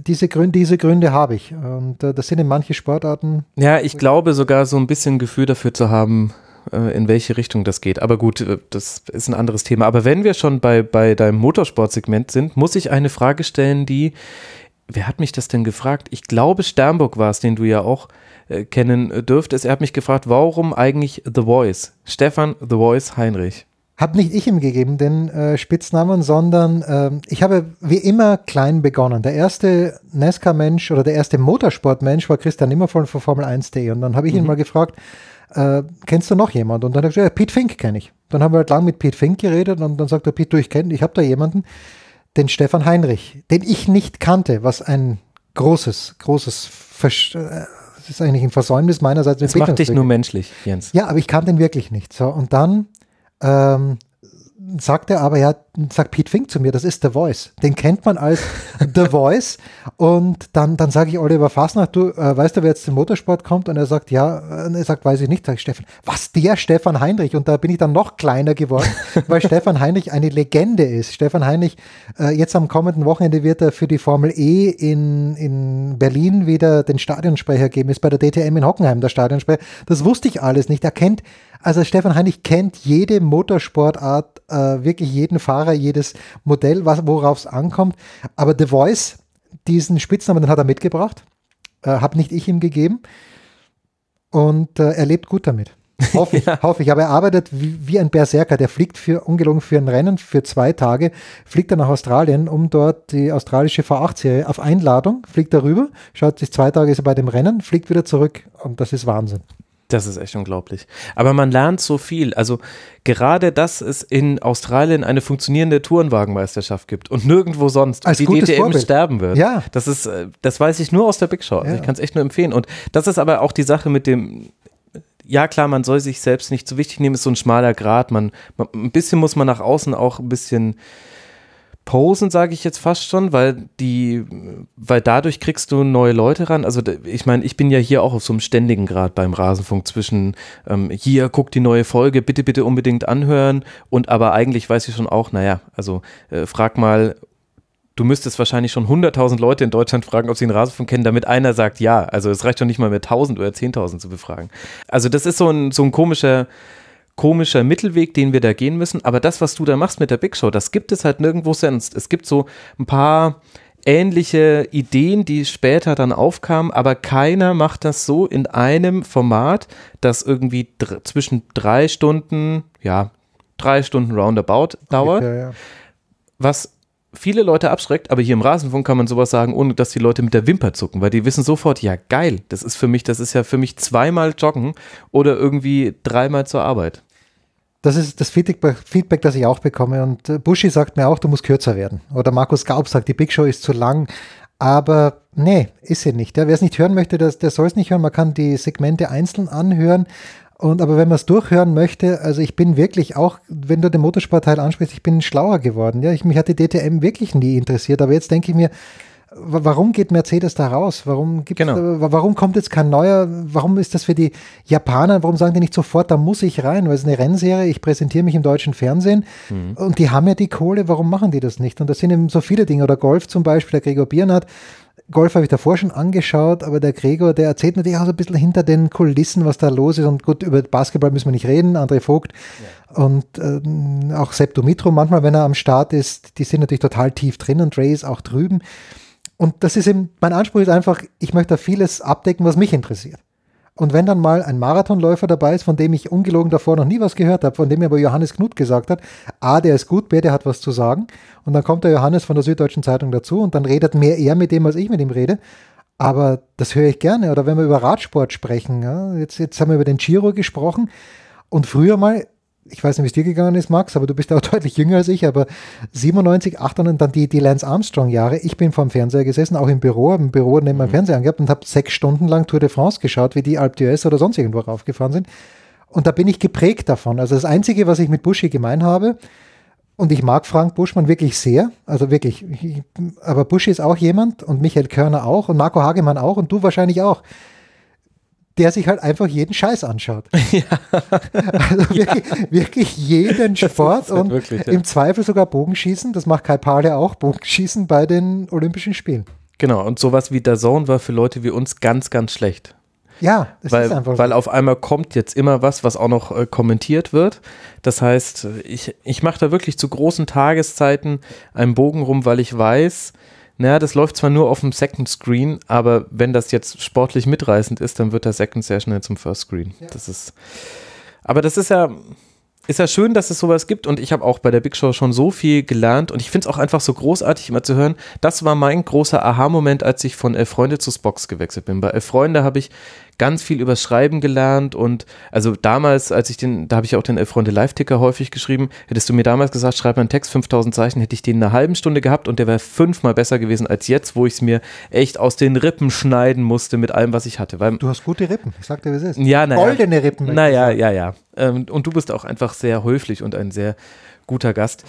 diese Gründe, diese Gründe habe ich. Und äh, das sind in manche Sportarten. Ja, ich glaube sogar so ein bisschen Gefühl dafür zu haben, in welche Richtung das geht. Aber gut, äh, das ist ein anderes Thema. Aber wenn wir schon bei, bei deinem Motorsportsegment sind, muss ich eine Frage stellen, die, wer hat mich das denn gefragt? Ich glaube, Sternburg war es, den du ja auch äh, kennen dürftest. Er hat mich gefragt, warum eigentlich The Voice? Stefan The Voice Heinrich. Hab nicht ich ihm gegeben, den äh, Spitznamen, sondern äh, ich habe wie immer klein begonnen. Der erste NASCAR-Mensch oder der erste Motorsport-Mensch war Christian Nimmervoll von Formel 1.de. Und dann habe ich mhm. ihn mal gefragt, äh, kennst du noch jemand? Und dann habe ich gesagt, ja, Pete Fink kenne ich. Dann haben wir halt lang mit Pete Fink geredet und dann sagt er, Pete, du, ich kenne, ich habe da jemanden, den Stefan Heinrich, den ich nicht kannte, was ein großes, großes, Versch äh, das ist eigentlich ein Versäumnis meinerseits. Das macht dich nur menschlich, Jens. Ja, aber ich kannte ihn wirklich nicht. So, und dann ähm, sagt er aber, ja, sagt Pete Fink zu mir, das ist The Voice. Den kennt man als The [laughs] Voice. Und dann, dann sage ich Oliver Fasnacht, du äh, weißt du, wer jetzt zum Motorsport kommt? Und er sagt, ja, und er sagt, weiß ich nicht, sage ich Stefan, was der Stefan Heinrich? Und da bin ich dann noch kleiner geworden, [laughs] weil Stefan Heinrich eine Legende ist. Stefan Heinrich, äh, jetzt am kommenden Wochenende wird er für die Formel E in, in Berlin wieder den Stadionsprecher geben, ist bei der DTM in Hockenheim der Stadionsprecher. Das wusste ich alles nicht. Er kennt also Stefan Heinrich kennt jede Motorsportart, äh, wirklich jeden Fahrer, jedes Modell, worauf es ankommt. Aber The Voice, diesen Spitznamen, den hat er mitgebracht. Äh, habe nicht ich ihm gegeben. Und äh, er lebt gut damit. Hoffe ich, [laughs] ja. hoffe ich. Aber er arbeitet wie, wie, ein Berserker. Der fliegt für ungelogen für ein Rennen für zwei Tage, fliegt er nach Australien, um dort die australische V8-Serie auf Einladung, fliegt er rüber, schaut sich zwei Tage ist er bei dem Rennen, fliegt wieder zurück und das ist Wahnsinn. Das ist echt unglaublich. Aber man lernt so viel. Also gerade, dass es in Australien eine funktionierende Tourenwagenmeisterschaft gibt und nirgendwo sonst Als die DTM Vorbild. sterben wird. Ja. Das ist, äh, das weiß ich nur aus der Big Show. Also ja. ich kann es echt nur empfehlen. Und das ist aber auch die Sache mit dem, ja klar, man soll sich selbst nicht zu wichtig nehmen, ist so ein schmaler Grad. Man, man ein bisschen muss man nach außen auch ein bisschen Posen, sage ich jetzt fast schon, weil die, weil dadurch kriegst du neue Leute ran. Also ich meine, ich bin ja hier auch auf so einem ständigen Grad beim Rasenfunk zwischen ähm, hier, guck die neue Folge, bitte, bitte unbedingt anhören und aber eigentlich weiß ich schon auch, naja, also äh, frag mal du müsstest wahrscheinlich schon 100.000 Leute in Deutschland fragen, ob sie einen Rasenfunk kennen, damit einer sagt ja. Also es reicht schon nicht mal mehr 1.000 oder 10.000 zu befragen. Also das ist so ein, so ein komischer, komischer Mittelweg, den wir da gehen müssen. Aber das, was du da machst mit der Big Show, das gibt es halt nirgendwo sonst. Es gibt so ein paar ähnliche Ideen, die später dann aufkamen, aber keiner macht das so in einem Format, das irgendwie dr zwischen drei Stunden, ja, drei Stunden roundabout dauert, Ungefähr, ja. was viele Leute abschreckt, aber hier im Rasenfunk kann man sowas sagen, ohne dass die Leute mit der Wimper zucken, weil die wissen sofort, ja geil, das ist für mich, das ist ja für mich zweimal joggen oder irgendwie dreimal zur Arbeit. Das ist das Feedback, das ich auch bekomme. Und äh, Buschi sagt mir auch, du musst kürzer werden. Oder Markus Gaub sagt, die Big Show ist zu lang. Aber nee, ist sie nicht. Ja. Wer es nicht hören möchte, der, der soll es nicht hören. Man kann die Segmente einzeln anhören. Und aber wenn man es durchhören möchte, also ich bin wirklich auch, wenn du den Motorsportteil ansprichst, ich bin schlauer geworden. Ja, ich, mich hat die DTM wirklich nie interessiert. Aber jetzt denke ich mir, warum geht Mercedes da raus? Warum, gibt's, genau. da, warum kommt jetzt kein neuer? Warum ist das für die Japaner? Warum sagen die nicht sofort, da muss ich rein? Weil es ist eine Rennserie, ich präsentiere mich im deutschen Fernsehen mhm. und die haben ja die Kohle, warum machen die das nicht? Und das sind eben so viele Dinge. Oder Golf zum Beispiel, der Gregor Biernat, Golf habe ich davor schon angeschaut, aber der Gregor, der erzählt natürlich auch so ein bisschen hinter den Kulissen, was da los ist. Und gut, über Basketball müssen wir nicht reden, André Vogt ja. und äh, auch Septo Mitro, manchmal, wenn er am Start ist, die sind natürlich total tief drin und Ray ist auch drüben. Und das ist eben, mein Anspruch ist einfach, ich möchte vieles abdecken, was mich interessiert. Und wenn dann mal ein Marathonläufer dabei ist, von dem ich ungelogen davor noch nie was gehört habe, von dem mir aber Johannes Knut gesagt hat, A, der ist gut, B, der hat was zu sagen. Und dann kommt der Johannes von der Süddeutschen Zeitung dazu und dann redet mehr er mit dem, als ich mit ihm rede. Aber das höre ich gerne. Oder wenn wir über Radsport sprechen, ja, jetzt, jetzt haben wir über den Giro gesprochen. Und früher mal, ich weiß nicht, wie es dir gegangen ist, Max, aber du bist auch [laughs] deutlich jünger als ich, aber 97, 98, dann die, die Lance Armstrong-Jahre. Ich bin vorm Fernseher gesessen, auch im Büro, habe im Büro neben meinem mhm. Fernseher angehabt und habe sechs Stunden lang Tour de France geschaut, wie die Alpe d'Huez oder sonst irgendwo raufgefahren sind. Und da bin ich geprägt davon. Also das Einzige, was ich mit Buschi gemein habe, und ich mag Frank Buschmann wirklich sehr, also wirklich, aber Buschi ist auch jemand und Michael Körner auch und Marco Hagemann auch und du wahrscheinlich auch der sich halt einfach jeden Scheiß anschaut. [laughs] Ja. Also wirklich, ja. wirklich jeden Sport halt und wirklich, ja. im Zweifel sogar Bogenschießen. Das macht Kai Pale auch, Bogenschießen bei den Olympischen Spielen. Genau, und sowas wie der Zone war für Leute wie uns ganz, ganz schlecht. Ja, das weil, ist einfach so. Weil auf einmal kommt jetzt immer was, was auch noch äh, kommentiert wird. Das heißt, ich, ich mache da wirklich zu großen Tageszeiten einen Bogen rum, weil ich weiß, naja, das läuft zwar nur auf dem Second Screen, aber wenn das jetzt sportlich mitreißend ist, dann wird der Second sehr schnell zum First Screen. Ja. Das ist, aber das ist ja, ist ja schön, dass es sowas gibt und ich habe auch bei der Big Show schon so viel gelernt und ich finde es auch einfach so großartig immer zu hören. Das war mein großer Aha-Moment, als ich von Elf Freunde zu Spox gewechselt bin. Bei Elf Freunde habe ich ganz viel über Schreiben gelernt und also damals, als ich den, da habe ich auch den Elf Freunde Live-Ticker häufig geschrieben, hättest du mir damals gesagt, schreib einen Text, 5000 Zeichen, hätte ich den in einer halben Stunde gehabt und der wäre fünfmal besser gewesen als jetzt, wo ich es mir echt aus den Rippen schneiden musste mit allem, was ich hatte. Weil, du hast gute Rippen, ich sag dir, wie es ist. Ja, naja, Goldene Rippen. Naja, ja, ja. Ähm, und du bist auch einfach sehr höflich und ein sehr guter Gast.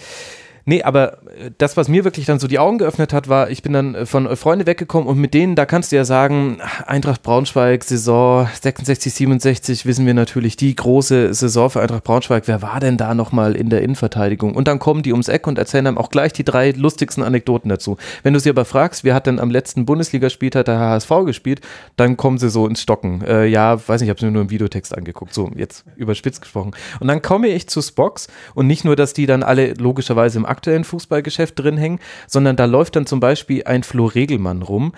Nee, aber äh, das, was mir wirklich dann so die Augen geöffnet hat, war, ich bin dann äh, von Freunde weggekommen und mit denen, da kannst du ja sagen, Eintracht Braunschweig, Saison 66, 67, wissen wir natürlich, die große Saison für Eintracht Braunschweig. Wer war denn da nochmal in der Innenverteidigung? Und dann kommen die ums Eck und erzählen dann auch gleich die drei lustigsten Anekdoten dazu. Wenn du sie aber fragst, wer hat denn am letzten Bundesligaspieltag der HSV gespielt, dann kommen sie so ins Stocken. Äh, ja, weiß nicht, ich habe es mir nur im Videotext angeguckt, so jetzt überspitzt gesprochen. Und dann komme ich zu Spox und nicht nur, dass die dann alle logischerweise im aktuellen Fußballgeschäft drin hängen, sondern da läuft dann zum Beispiel ein Flo Regelmann rum,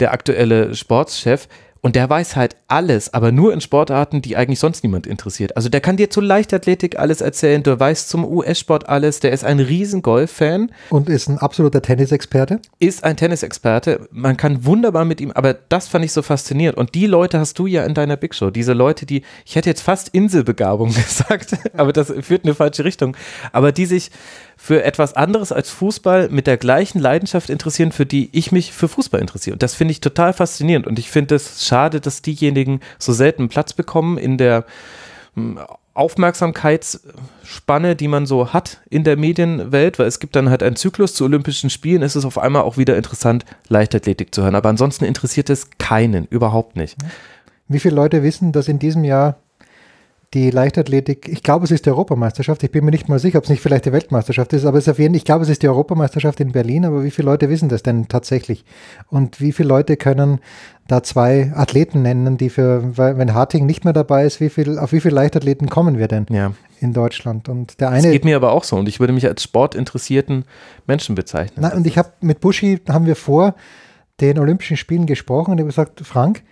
der aktuelle Sportschef, und der weiß halt alles, aber nur in Sportarten, die eigentlich sonst niemand interessiert. Also der kann dir zur Leichtathletik alles erzählen, der weiß zum US-Sport alles, der ist ein riesen Golf-Fan. Und ist ein absoluter Tennisexperte? Ist ein Tennisexperte. Man kann wunderbar mit ihm, aber das fand ich so faszinierend. Und die Leute hast du ja in deiner Big Show. Diese Leute, die, ich hätte jetzt fast Inselbegabung [laughs] gesagt, aber das führt in eine falsche Richtung. Aber die sich für etwas anderes als Fußball mit der gleichen Leidenschaft interessieren, für die ich mich für Fußball interessiere. Und das finde ich total faszinierend. Und ich finde es schade, dass diejenigen so selten Platz bekommen in der hm, Aufmerksamkeitsspanne, die man so hat in der Medienwelt, weil es gibt dann halt einen Zyklus zu Olympischen Spielen, ist es auf einmal auch wieder interessant, Leichtathletik zu hören. Aber ansonsten interessiert es keinen, überhaupt nicht. Wie viele Leute wissen, dass in diesem Jahr die Leichtathletik, ich glaube, es ist die Europameisterschaft. Ich bin mir nicht mal sicher, ob es nicht vielleicht die Weltmeisterschaft ist, aber es ist auf jeden ich glaube, es ist die Europameisterschaft in Berlin, aber wie viele Leute wissen das denn tatsächlich? Und wie viele Leute können da zwei Athleten nennen, die für, wenn Harting nicht mehr dabei ist, wie viel, auf wie viele Leichtathleten kommen wir denn ja. in Deutschland? Und der eine. Das geht mir aber auch so und ich würde mich als sportinteressierten Menschen bezeichnen. Na, und ich habe mit Buschi, haben wir vor den Olympischen Spielen gesprochen und ich habe gesagt, Frank,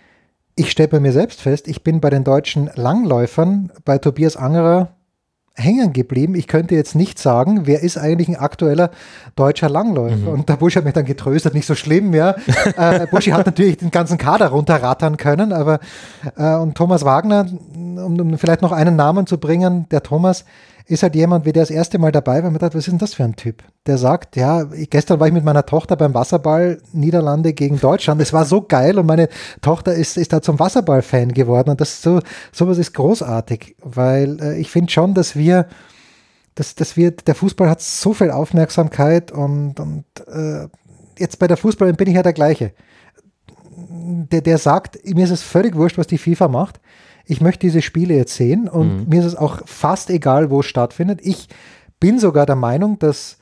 ich stelle bei mir selbst fest, ich bin bei den deutschen Langläufern bei Tobias Angerer hängen geblieben. Ich könnte jetzt nicht sagen, wer ist eigentlich ein aktueller deutscher Langläufer. Mhm. Und der Busch hat mich dann getröstet, nicht so schlimm, ja. [laughs] äh, Buschi hat natürlich den ganzen Kader runterrattern können, aber äh, und Thomas Wagner, um, um, vielleicht noch einen Namen zu bringen, der Thomas ist halt jemand, wie der das erste Mal dabei war, mir dachte, was ist denn das für ein Typ? Der sagt, ja, gestern war ich mit meiner Tochter beim Wasserball Niederlande gegen Deutschland. Es war so geil und meine Tochter ist, ist da zum Wasserball-Fan geworden. Und das so, sowas ist großartig, weil äh, ich finde schon, dass wir, dass, dass wir, der Fußball hat so viel Aufmerksamkeit und, und äh, jetzt bei der Fußball bin ich ja der gleiche. Der, der sagt, mir ist es völlig wurscht, was die FIFA macht ich möchte diese Spiele jetzt sehen und mhm. mir ist es auch fast egal, wo es stattfindet. Ich bin sogar der Meinung, dass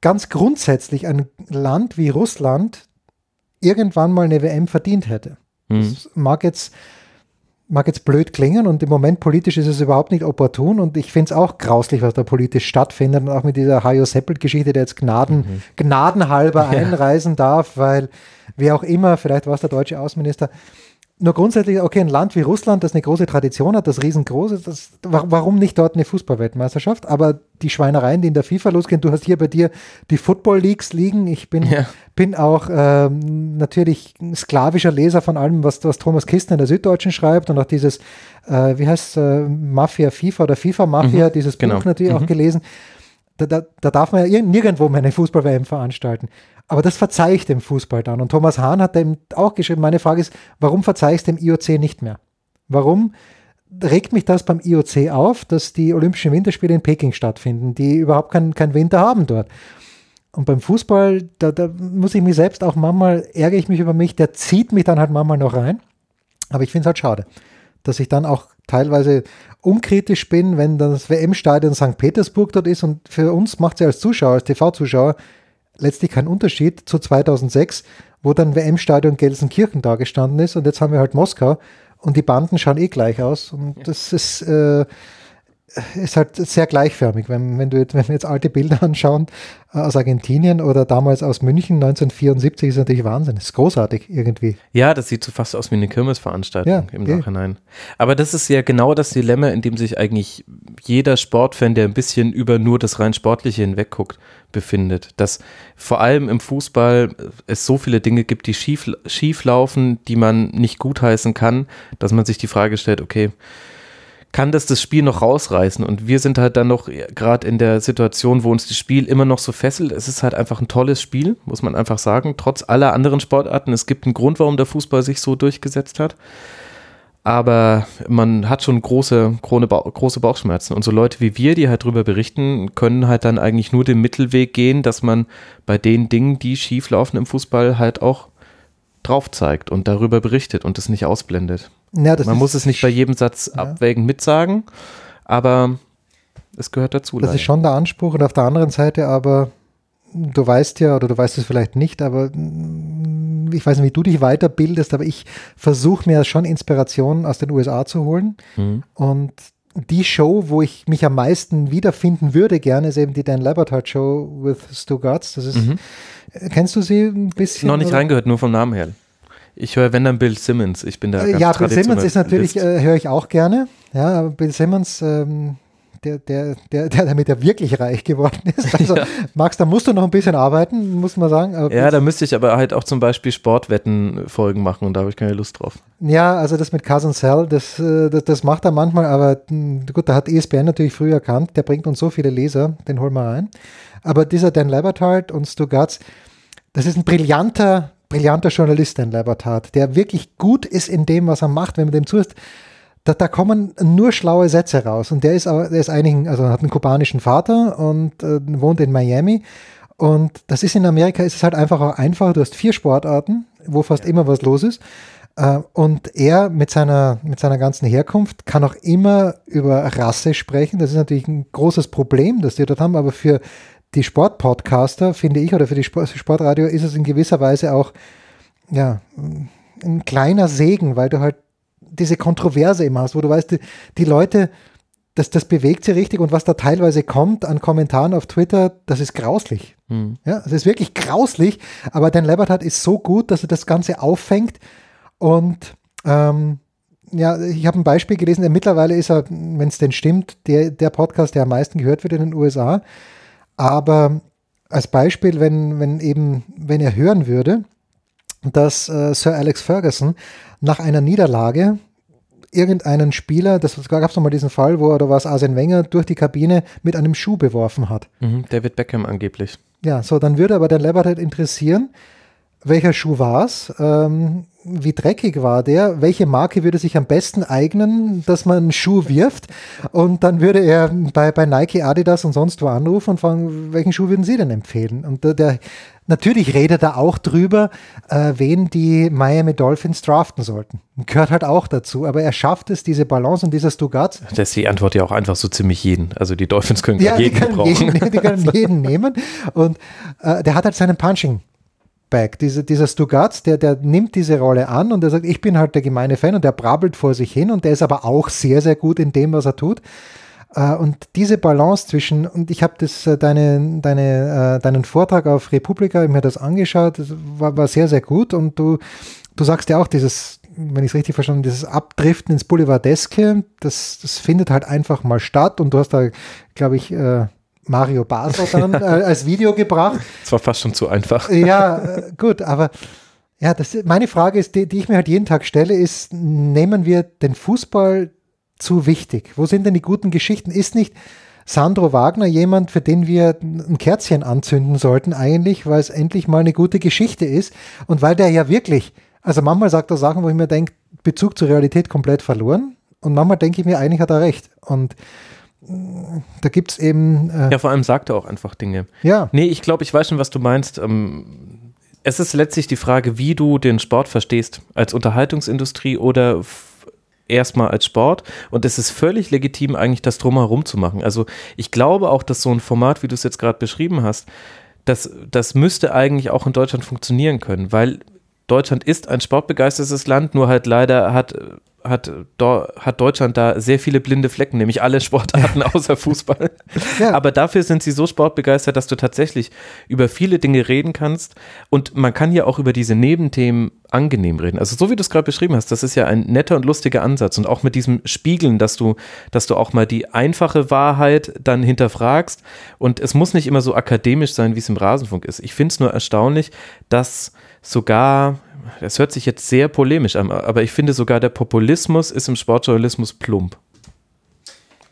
ganz grundsätzlich ein Land wie Russland irgendwann mal eine WM verdient hätte. Mhm. Das mag jetzt, mag jetzt blöd klingen und im Moment politisch ist es überhaupt nicht opportun und ich finde es auch grauslich, was da politisch stattfindet und auch mit dieser Hajo Seppelt-Geschichte, der jetzt Gnaden, mhm. gnadenhalber [laughs] ja. einreisen darf, weil wer auch immer, vielleicht war es der deutsche Außenminister, nur grundsätzlich, okay, ein Land wie Russland, das eine große Tradition hat, das riesengroß ist, das, warum nicht dort eine Fußballweltmeisterschaft? Aber die Schweinereien, die in der FIFA losgehen, du hast hier bei dir die Football Leagues liegen. Ich bin, ja. bin auch ähm, natürlich sklavischer Leser von allem, was, was Thomas Kistner in der Süddeutschen schreibt und auch dieses, äh, wie heißt äh, Mafia FIFA oder FIFA Mafia, mhm, dieses Buch genau. natürlich mhm. auch gelesen. Da, da, da, darf man ja nirgendwo mehr eine Fußball-WM veranstalten. Aber das verzeihe ich dem Fußball dann. Und Thomas Hahn hat eben auch geschrieben, meine Frage ist, warum verzeihe ich es dem IOC nicht mehr? Warum regt mich das beim IOC auf, dass die Olympischen Winterspiele in Peking stattfinden, die überhaupt keinen kein Winter haben dort? Und beim Fußball, da, da muss ich mich selbst auch manchmal, ärgere ich mich über mich, der zieht mich dann halt manchmal noch rein. Aber ich finde es halt schade, dass ich dann auch teilweise unkritisch bin, wenn das WM-Stadion St. Petersburg dort ist und für uns macht es ja als Zuschauer, als TV-Zuschauer letztlich kein Unterschied zu 2006, wo dann WM-Stadion Gelsenkirchen da gestanden ist und jetzt haben wir halt Moskau und die Banden schauen eh gleich aus und das ist, äh, ist halt sehr gleichförmig, wenn, wenn, du jetzt, wenn wir jetzt alte Bilder anschauen äh, aus Argentinien oder damals aus München 1974, ist natürlich Wahnsinn. Ist großartig irgendwie. Ja, das sieht so fast aus wie eine Kirmesveranstaltung ja, im eh. Nachhinein. Aber das ist ja genau das Dilemma, in dem sich eigentlich jeder Sportfan, der ein bisschen über nur das rein Sportliche hinweg guckt, befindet. Dass vor allem im Fußball es so viele Dinge gibt, die schief, schief laufen, die man nicht gutheißen kann, dass man sich die Frage stellt, okay, kann das das Spiel noch rausreißen. Und wir sind halt dann noch gerade in der Situation, wo uns das Spiel immer noch so fesselt. Es ist halt einfach ein tolles Spiel, muss man einfach sagen, trotz aller anderen Sportarten. Es gibt einen Grund, warum der Fußball sich so durchgesetzt hat. Aber man hat schon große, große Bauchschmerzen. Und so Leute wie wir, die halt drüber berichten, können halt dann eigentlich nur den Mittelweg gehen, dass man bei den Dingen, die schief laufen im Fußball, halt auch drauf zeigt und darüber berichtet und es nicht ausblendet. Ja, Man muss es nicht bei jedem Satz ja. abwägend mitsagen, aber es gehört dazu. Das leider. ist schon der Anspruch und auf der anderen Seite aber, du weißt ja, oder du weißt es vielleicht nicht, aber mm, ich weiß nicht, wie du dich weiterbildest, aber ich versuche mir schon Inspiration aus den USA zu holen mhm. und die Show, wo ich mich am meisten wiederfinden würde, gerne, ist eben die Dan Labertard Show with Stu Gatz. Das ist, mhm. kennst du sie ein bisschen? Noch nicht oder? reingehört, nur vom Namen her. Ich höre, wenn dann Bill Simmons. Ich bin da äh, ganz Ja, Bill Simmons ist natürlich, äh, höre ich auch gerne. Ja, Bill Simmons, ähm, der, der, der, der damit ja wirklich reich geworden ist. [laughs] Also, ja. Max, da musst du noch ein bisschen arbeiten, muss man sagen. Aber ja, da müsste ich aber halt auch zum Beispiel Sportwetten-Folgen machen und da habe ich keine Lust drauf. Ja, also das mit Cousin Cell, das, äh, das, das macht er manchmal, aber hm, gut, da hat ESPN natürlich früh erkannt, der bringt uns so viele Leser, den holen wir rein. Aber dieser Dan Lebertard und Stu Gatz, das ist ein brillanter brillanter Journalist, ein Leibertat, der wirklich gut ist in dem, was er macht. Wenn man dem zuhört, da, da kommen nur schlaue Sätze raus. Und der ist aber, der ist einigen, also hat einen kubanischen Vater und äh, wohnt in Miami. Und das ist in Amerika, ist es halt einfach auch einfacher. Du hast vier Sportarten, wo fast ja. immer was los ist. Äh, und er mit seiner, mit seiner ganzen Herkunft kann auch immer über Rasse sprechen. Das ist natürlich ein großes Problem, das die dort haben, aber für die Sportpodcaster, finde ich, oder für die Sport, Sportradio ist es in gewisser Weise auch ja, ein kleiner Segen, weil du halt diese Kontroverse immer hast, wo du weißt, die, die Leute, das, das bewegt sie richtig und was da teilweise kommt an Kommentaren auf Twitter, das ist grauslich. Mhm. Ja, es ist wirklich grauslich, aber Dan Lebertat ist so gut, dass er das Ganze auffängt und ähm, ja, ich habe ein Beispiel gelesen, der mittlerweile ist er, wenn es denn stimmt, der, der Podcast, der am meisten gehört wird in den USA. Aber als Beispiel, wenn, wenn eben, wenn er hören würde, dass äh, Sir Alex Ferguson nach einer Niederlage irgendeinen Spieler, das gab es nochmal diesen Fall, wo oder was Arsene Wenger durch die Kabine mit einem Schuh beworfen hat. Mhm, David Beckham angeblich. Ja, so, dann würde aber der Leverett interessieren, welcher Schuh war es, ähm, wie dreckig war der, welche Marke würde sich am besten eignen, dass man einen Schuh wirft und dann würde er bei, bei Nike, Adidas und sonst wo anrufen und fragen, welchen Schuh würden Sie denn empfehlen? Und der, der Natürlich redet er auch drüber, äh, wen die Miami Dolphins draften sollten. Gehört halt auch dazu, aber er schafft es, diese Balance und dieser Stugat. Das ist die Antwort ja auch einfach so ziemlich jeden. Also die Dolphins können ja, jeden die können brauchen. Jeden, die können [laughs] jeden nehmen. Und äh, der hat halt seinen Punching Back. Diese, dieser Stugatz, der, der nimmt diese Rolle an und der sagt, ich bin halt der gemeine Fan und der brabbelt vor sich hin und der ist aber auch sehr, sehr gut in dem, was er tut. Äh, und diese Balance zwischen, und ich habe das, äh, deine, deine, äh, deinen Vortrag auf Republika, ich mir das angeschaut, das war, war sehr, sehr gut. Und du, du sagst ja auch, dieses, wenn ich es richtig verstanden dieses Abdriften ins Boulevardeske, das, das findet halt einfach mal statt. Und du hast da, glaube ich, Mario Basler dann äh, [laughs] als Video gebracht. Das war fast schon zu einfach. Ja, äh, gut, aber ja, das, meine Frage ist, die, die ich mir halt jeden Tag stelle, ist, nehmen wir den Fußball zu wichtig? Wo sind denn die guten Geschichten? Ist nicht Sandro Wagner jemand, für den wir ein Kerzchen anzünden sollten eigentlich, weil es endlich mal eine gute Geschichte ist und weil der ja wirklich, also manchmal sagt er Sachen, wo ich mir denke, Bezug zur Realität komplett verloren und manchmal denke ich mir, eigentlich hat er recht und da gibt es eben. Äh ja, vor allem sagt er auch einfach Dinge. Ja. Nee, ich glaube, ich weiß schon, was du meinst. Ähm, es ist letztlich die Frage, wie du den Sport verstehst. Als Unterhaltungsindustrie oder erstmal als Sport und es ist völlig legitim, eigentlich das drumherum zu machen. Also ich glaube auch, dass so ein Format, wie du es jetzt gerade beschrieben hast, das, das müsste eigentlich auch in Deutschland funktionieren können, weil Deutschland ist ein sportbegeistertes Land, nur halt leider hat hat, hat Deutschland da sehr viele blinde Flecken, nämlich alle Sportarten [laughs] außer Fußball. Ja. Aber dafür sind sie so sportbegeistert, dass du tatsächlich über viele Dinge reden kannst. Und man kann ja auch über diese Nebenthemen angenehm reden. Also so wie du es gerade beschrieben hast, das ist ja ein netter und lustiger Ansatz. Und auch mit diesem Spiegeln, dass du, dass du auch mal die einfache Wahrheit dann hinterfragst. Und es muss nicht immer so akademisch sein, wie es im Rasenfunk ist. Ich finde es nur erstaunlich, dass sogar das hört sich jetzt sehr polemisch an, aber ich finde sogar der Populismus ist im Sportjournalismus plump.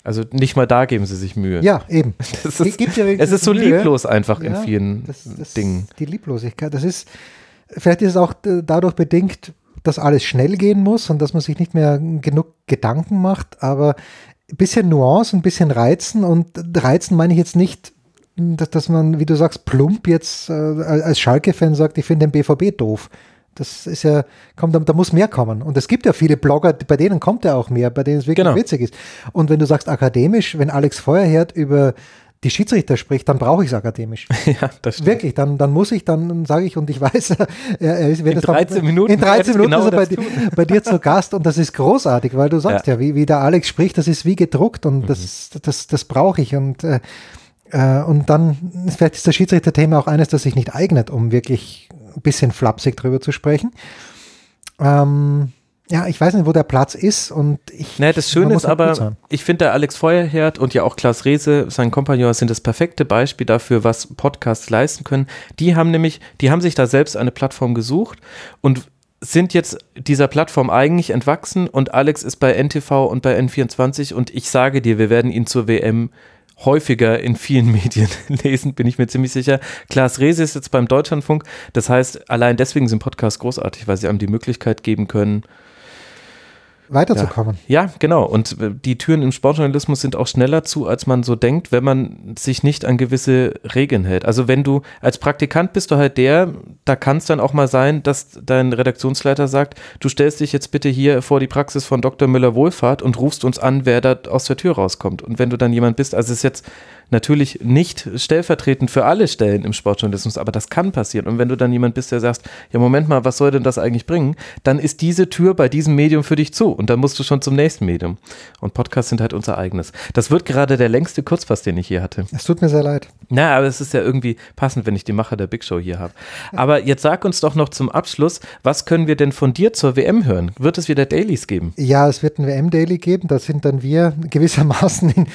Also nicht mal da geben sie sich Mühe. Ja, eben. [laughs] Das ist, ja es ist so Mühe. lieblos einfach ja, in vielen das, das Dingen. Die Lieblosigkeit, das ist, vielleicht ist es auch dadurch bedingt, dass alles schnell gehen muss und dass man sich nicht mehr genug Gedanken macht, aber ein bisschen Nuance, ein bisschen Reizen und Reizen meine ich jetzt nicht, dass, dass man, wie du sagst, plump jetzt äh, als Schalke-Fan sagt, ich finde den BVB doof. Das ist ja, kommt, da, da, muss mehr kommen. Und es gibt ja viele Blogger, bei denen kommt ja auch mehr, bei denen es wirklich genau. witzig ist. Und wenn du sagst akademisch, wenn Alex Feuerherd über die Schiedsrichter spricht, dann brauche ich es akademisch. [laughs] Ja, das stimmt. Wirklich, dann, dann muss ich, dann sage ich, und ich weiß, [laughs] er, er ist, in 13 Minuten, in 13 Minuten genau ist er bei, bei, dir zu [laughs] Gast und das ist großartig, weil du sagst ja, ja wie, wie der Alex spricht, das ist wie gedruckt und mhm. das, das, das brauche ich und äh, äh, und dann vielleicht ist das Schiedsrichter-Thema auch eines, das sich nicht eignet, um wirklich ein bisschen flapsig drüber zu sprechen. Ähm, ja, ich weiß nicht, wo der Platz ist und ich. Naja, das Schöne ist aber, ich finde, der Alex Feuerherd und ja auch Klaas Rehse, sein Kompagnon, sind das perfekte Beispiel dafür, was Podcasts leisten können. Die haben nämlich, die haben sich da selbst eine Plattform gesucht und sind jetzt dieser Plattform eigentlich entwachsen und Alex ist bei NTV und bei N24 und ich sage dir, wir werden ihn zur WM häufiger in vielen [laughs] Medien lesen, bin ich mir ziemlich sicher. Klaas Rehse ist jetzt beim Deutschlandfunk. Das heißt, allein deswegen sind Podcasts großartig, weil sie einem die Möglichkeit geben können, weiterzukommen. Ja. ja, genau. Und äh, die Türen im Sportjournalismus sind auch schneller zu, als man so denkt, wenn man sich nicht an gewisse Regeln hält. Also wenn du als Praktikant bist du halt der, da kann es dann auch mal sein, dass dein Redaktionsleiter sagt, du stellst dich jetzt bitte hier vor die Praxis von Dr. Müller-Wohlfahrt und rufst uns an, wer da aus der Tür rauskommt. Und wenn du dann jemand bist, also es ist jetzt Natürlich nicht stellvertretend für alle Stellen im Sportjournalismus, aber das kann passieren. Und wenn du dann jemand bist, der sagst, ja, Moment mal, was soll denn das eigentlich bringen? Dann ist diese Tür bei diesem Medium für dich zu und dann musst du schon zum nächsten Medium. Und Podcasts sind halt unser eigenes. Das wird gerade der längste Kurzpass, den ich hier hatte. Es tut mir sehr leid. Na, aber es ist ja irgendwie passend, wenn ich die Macher der Big Show hier habe. Aber jetzt sag uns doch noch zum Abschluss, was können wir denn von dir zur WM hören? Wird es wieder Dailies geben? Ja, es wird ein WM-Daily geben. Da sind dann wir gewissermaßen in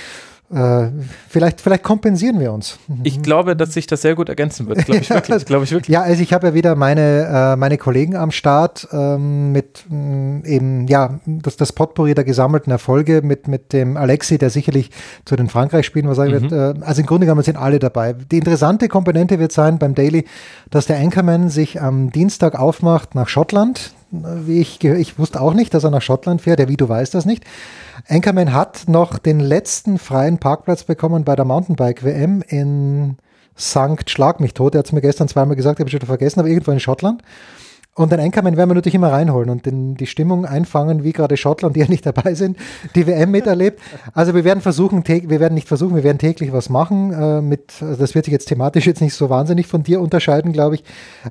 äh, vielleicht, vielleicht kompensieren wir uns. [laughs] Ich glaube, dass sich das sehr gut ergänzen wird. Glaube ich [laughs] wirklich. Glaube ich wirklich. Ja, also ich habe ja wieder meine, äh, meine Kollegen am Start ähm, mit mh, eben, ja, das, das Potpourri der gesammelten Erfolge mit, mit dem Alexi, der sicherlich zu den Frankreich-Spielen was sagen mhm. wird. Äh, also im Grunde genommen sind alle dabei. Die interessante Komponente wird sein beim Daily, dass der Anchorman sich am Dienstag aufmacht nach Schottland. Wie ich, ich wusste auch nicht, dass er nach Schottland fährt. Wie du weißt das nicht. Anchorman hat noch den letzten freien Parkplatz bekommen bei der Mountainbike-WM in St. Schlag mich tot. Er hat es mir gestern zweimal gesagt, habe ich schon vergessen, aber irgendwo in Schottland. Und den Anchorman werden wir natürlich immer reinholen und den, die Stimmung einfangen, wie gerade Schottland, die ja nicht dabei sind, die WM miterlebt. Also wir werden versuchen, wir werden nicht versuchen, wir werden täglich was machen. Äh, mit, also das wird sich jetzt thematisch jetzt nicht so wahnsinnig von dir unterscheiden, glaube ich.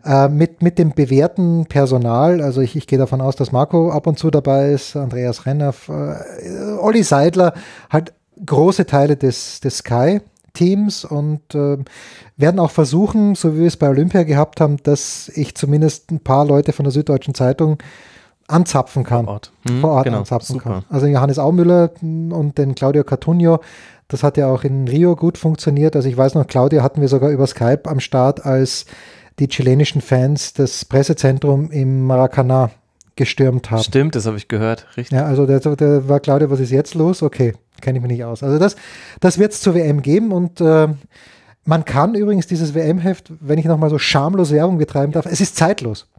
Äh, mit, mit dem bewährten Personal. Also ich, ich gehe davon aus, dass Marco ab und zu dabei ist, Andreas Renner, äh, Olli Seidler, halt große Teile des, des Sky. Teams und äh, werden auch versuchen, so wie wir es bei Olympia gehabt haben, dass ich zumindest ein paar Leute von der Süddeutschen Zeitung anzapfen kann. Vor Ort, mhm, vor Ort genau, anzapfen super. kann. Also Johannes Aumüller und den Claudio Cartunio, das hat ja auch in Rio gut funktioniert. Also ich weiß noch, Claudio hatten wir sogar über Skype am Start, als die chilenischen Fans das Pressezentrum im Maracanã gestürmt haben. Stimmt, das habe ich gehört, richtig. Ja, also der, der war Claudio, was ist jetzt los? Okay, kenne ich mich nicht aus. Also das, das wird es zur WM geben und äh, man kann übrigens dieses WM-Heft, wenn ich nochmal so schamlos Werbung betreiben darf, es ist zeitlos.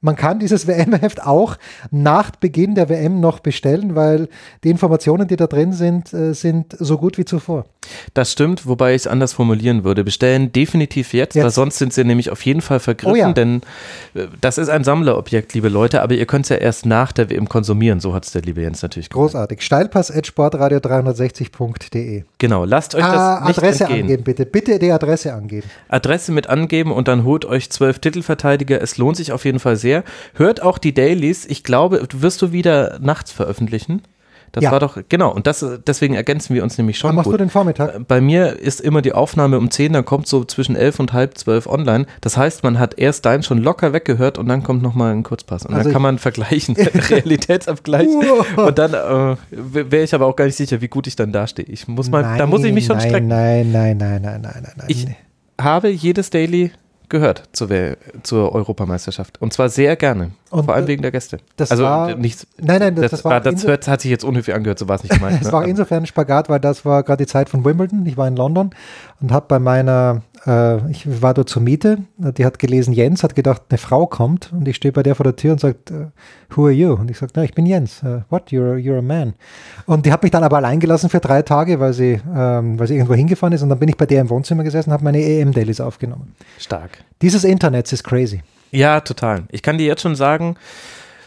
Man kann dieses [laughs] WM-Heft auch nach Beginn der WM noch bestellen, weil die Informationen, die da drin sind, äh, sind so gut wie zuvor. Das stimmt, wobei ich es anders formulieren würde. Bestellen definitiv jetzt, jetzt. weil sonst sind sie nämlich auf jeden Fall vergriffen, oh ja. denn äh, das ist ein Sammlerobjekt, liebe Leute, aber ihr könnt es ja erst nach der WM konsumieren, so hat es der liebe Jens natürlich gemacht. Großartig. Steilpass at sportradio360.de. Genau, lasst euch ah, das nicht Adresse entgehen. angeben, bitte. Bitte die Adresse angeben. Adresse mit angeben und dann holt euch zwölf Titelverteidiger. Es lohnt sich auf jeden Fall sehr. Hört auch die Dailies. Ich glaube, wirst du wieder nachts veröffentlichen? Das ja. war doch, genau, und das, deswegen ergänzen wir uns nämlich schon. Wann machst gut. du den Vormittag? Äh, bei mir ist immer die Aufnahme um 10, dann kommt so zwischen 11 und halb 12 online. Das heißt, man hat erst dein schon locker weggehört und dann kommt nochmal ein Kurzpass. Und also dann kann man vergleichen, [laughs] [laughs] Realitätsabgleich. und dann äh, wäre ich aber auch gar nicht sicher, wie gut ich dann dastehe. Ich muss mal, nein, da muss ich mich schon nein, strecken. Nein, nein, nein, nein, nein, nein. Ich habe jedes Daily gehört zur, zur Europameisterschaft. Und zwar sehr gerne. Und vor allem wegen der Gäste. Das also war, nicht, nein, nein, das, das, war, das hört, hat sich jetzt unhöflich angehört, so war es nicht gemeint. [laughs] es ne? war insofern ein Spagat, weil das war gerade die Zeit von Wimbledon. Ich war in London und habe bei meiner, äh, ich war dort zur Miete, die hat gelesen Jens, hat gedacht, eine Frau kommt und ich stehe bei der vor der Tür und sagt, who are you? Und ich sage, ich bin Jens. Uh, what? You're, you're a man. Und die hat mich dann aber allein gelassen für drei Tage, weil sie, ähm, weil sie irgendwo hingefahren ist und dann bin ich bei der im Wohnzimmer gesessen und habe meine EM-Dailies aufgenommen. Stark. Dieses Internet ist crazy. Ja, total. Ich kann dir jetzt schon sagen,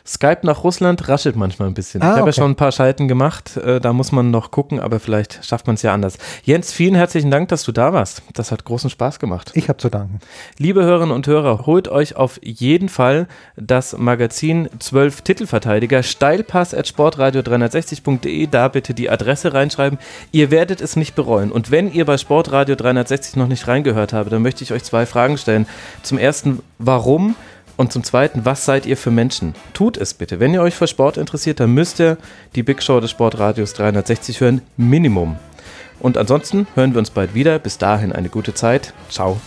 Skype nach Russland raschelt manchmal ein bisschen. Ah, ich habe okay. ja schon ein paar Schalten gemacht, äh, da muss man noch gucken, aber vielleicht schafft man es ja anders. Jens, vielen herzlichen Dank, dass du da warst. Das hat großen Spaß gemacht. Ich habe zu danken. Liebe Hörerinnen und Hörer, holt euch auf jeden Fall das Magazin 12 Titelverteidiger, Steilpass at sportradio360.de, da bitte die Adresse reinschreiben. Ihr werdet es nicht bereuen. Und wenn ihr bei Sportradio 360 noch nicht reingehört habt, dann möchte ich euch zwei Fragen stellen. Zum ersten, warum? Und zum Zweiten, was seid ihr für Menschen? Tut es bitte. Wenn ihr euch für Sport interessiert, dann müsst ihr die Big Show des Sportradios 360 hören, Minimum. Und ansonsten hören wir uns bald wieder. Bis dahin eine gute Zeit. Ciao.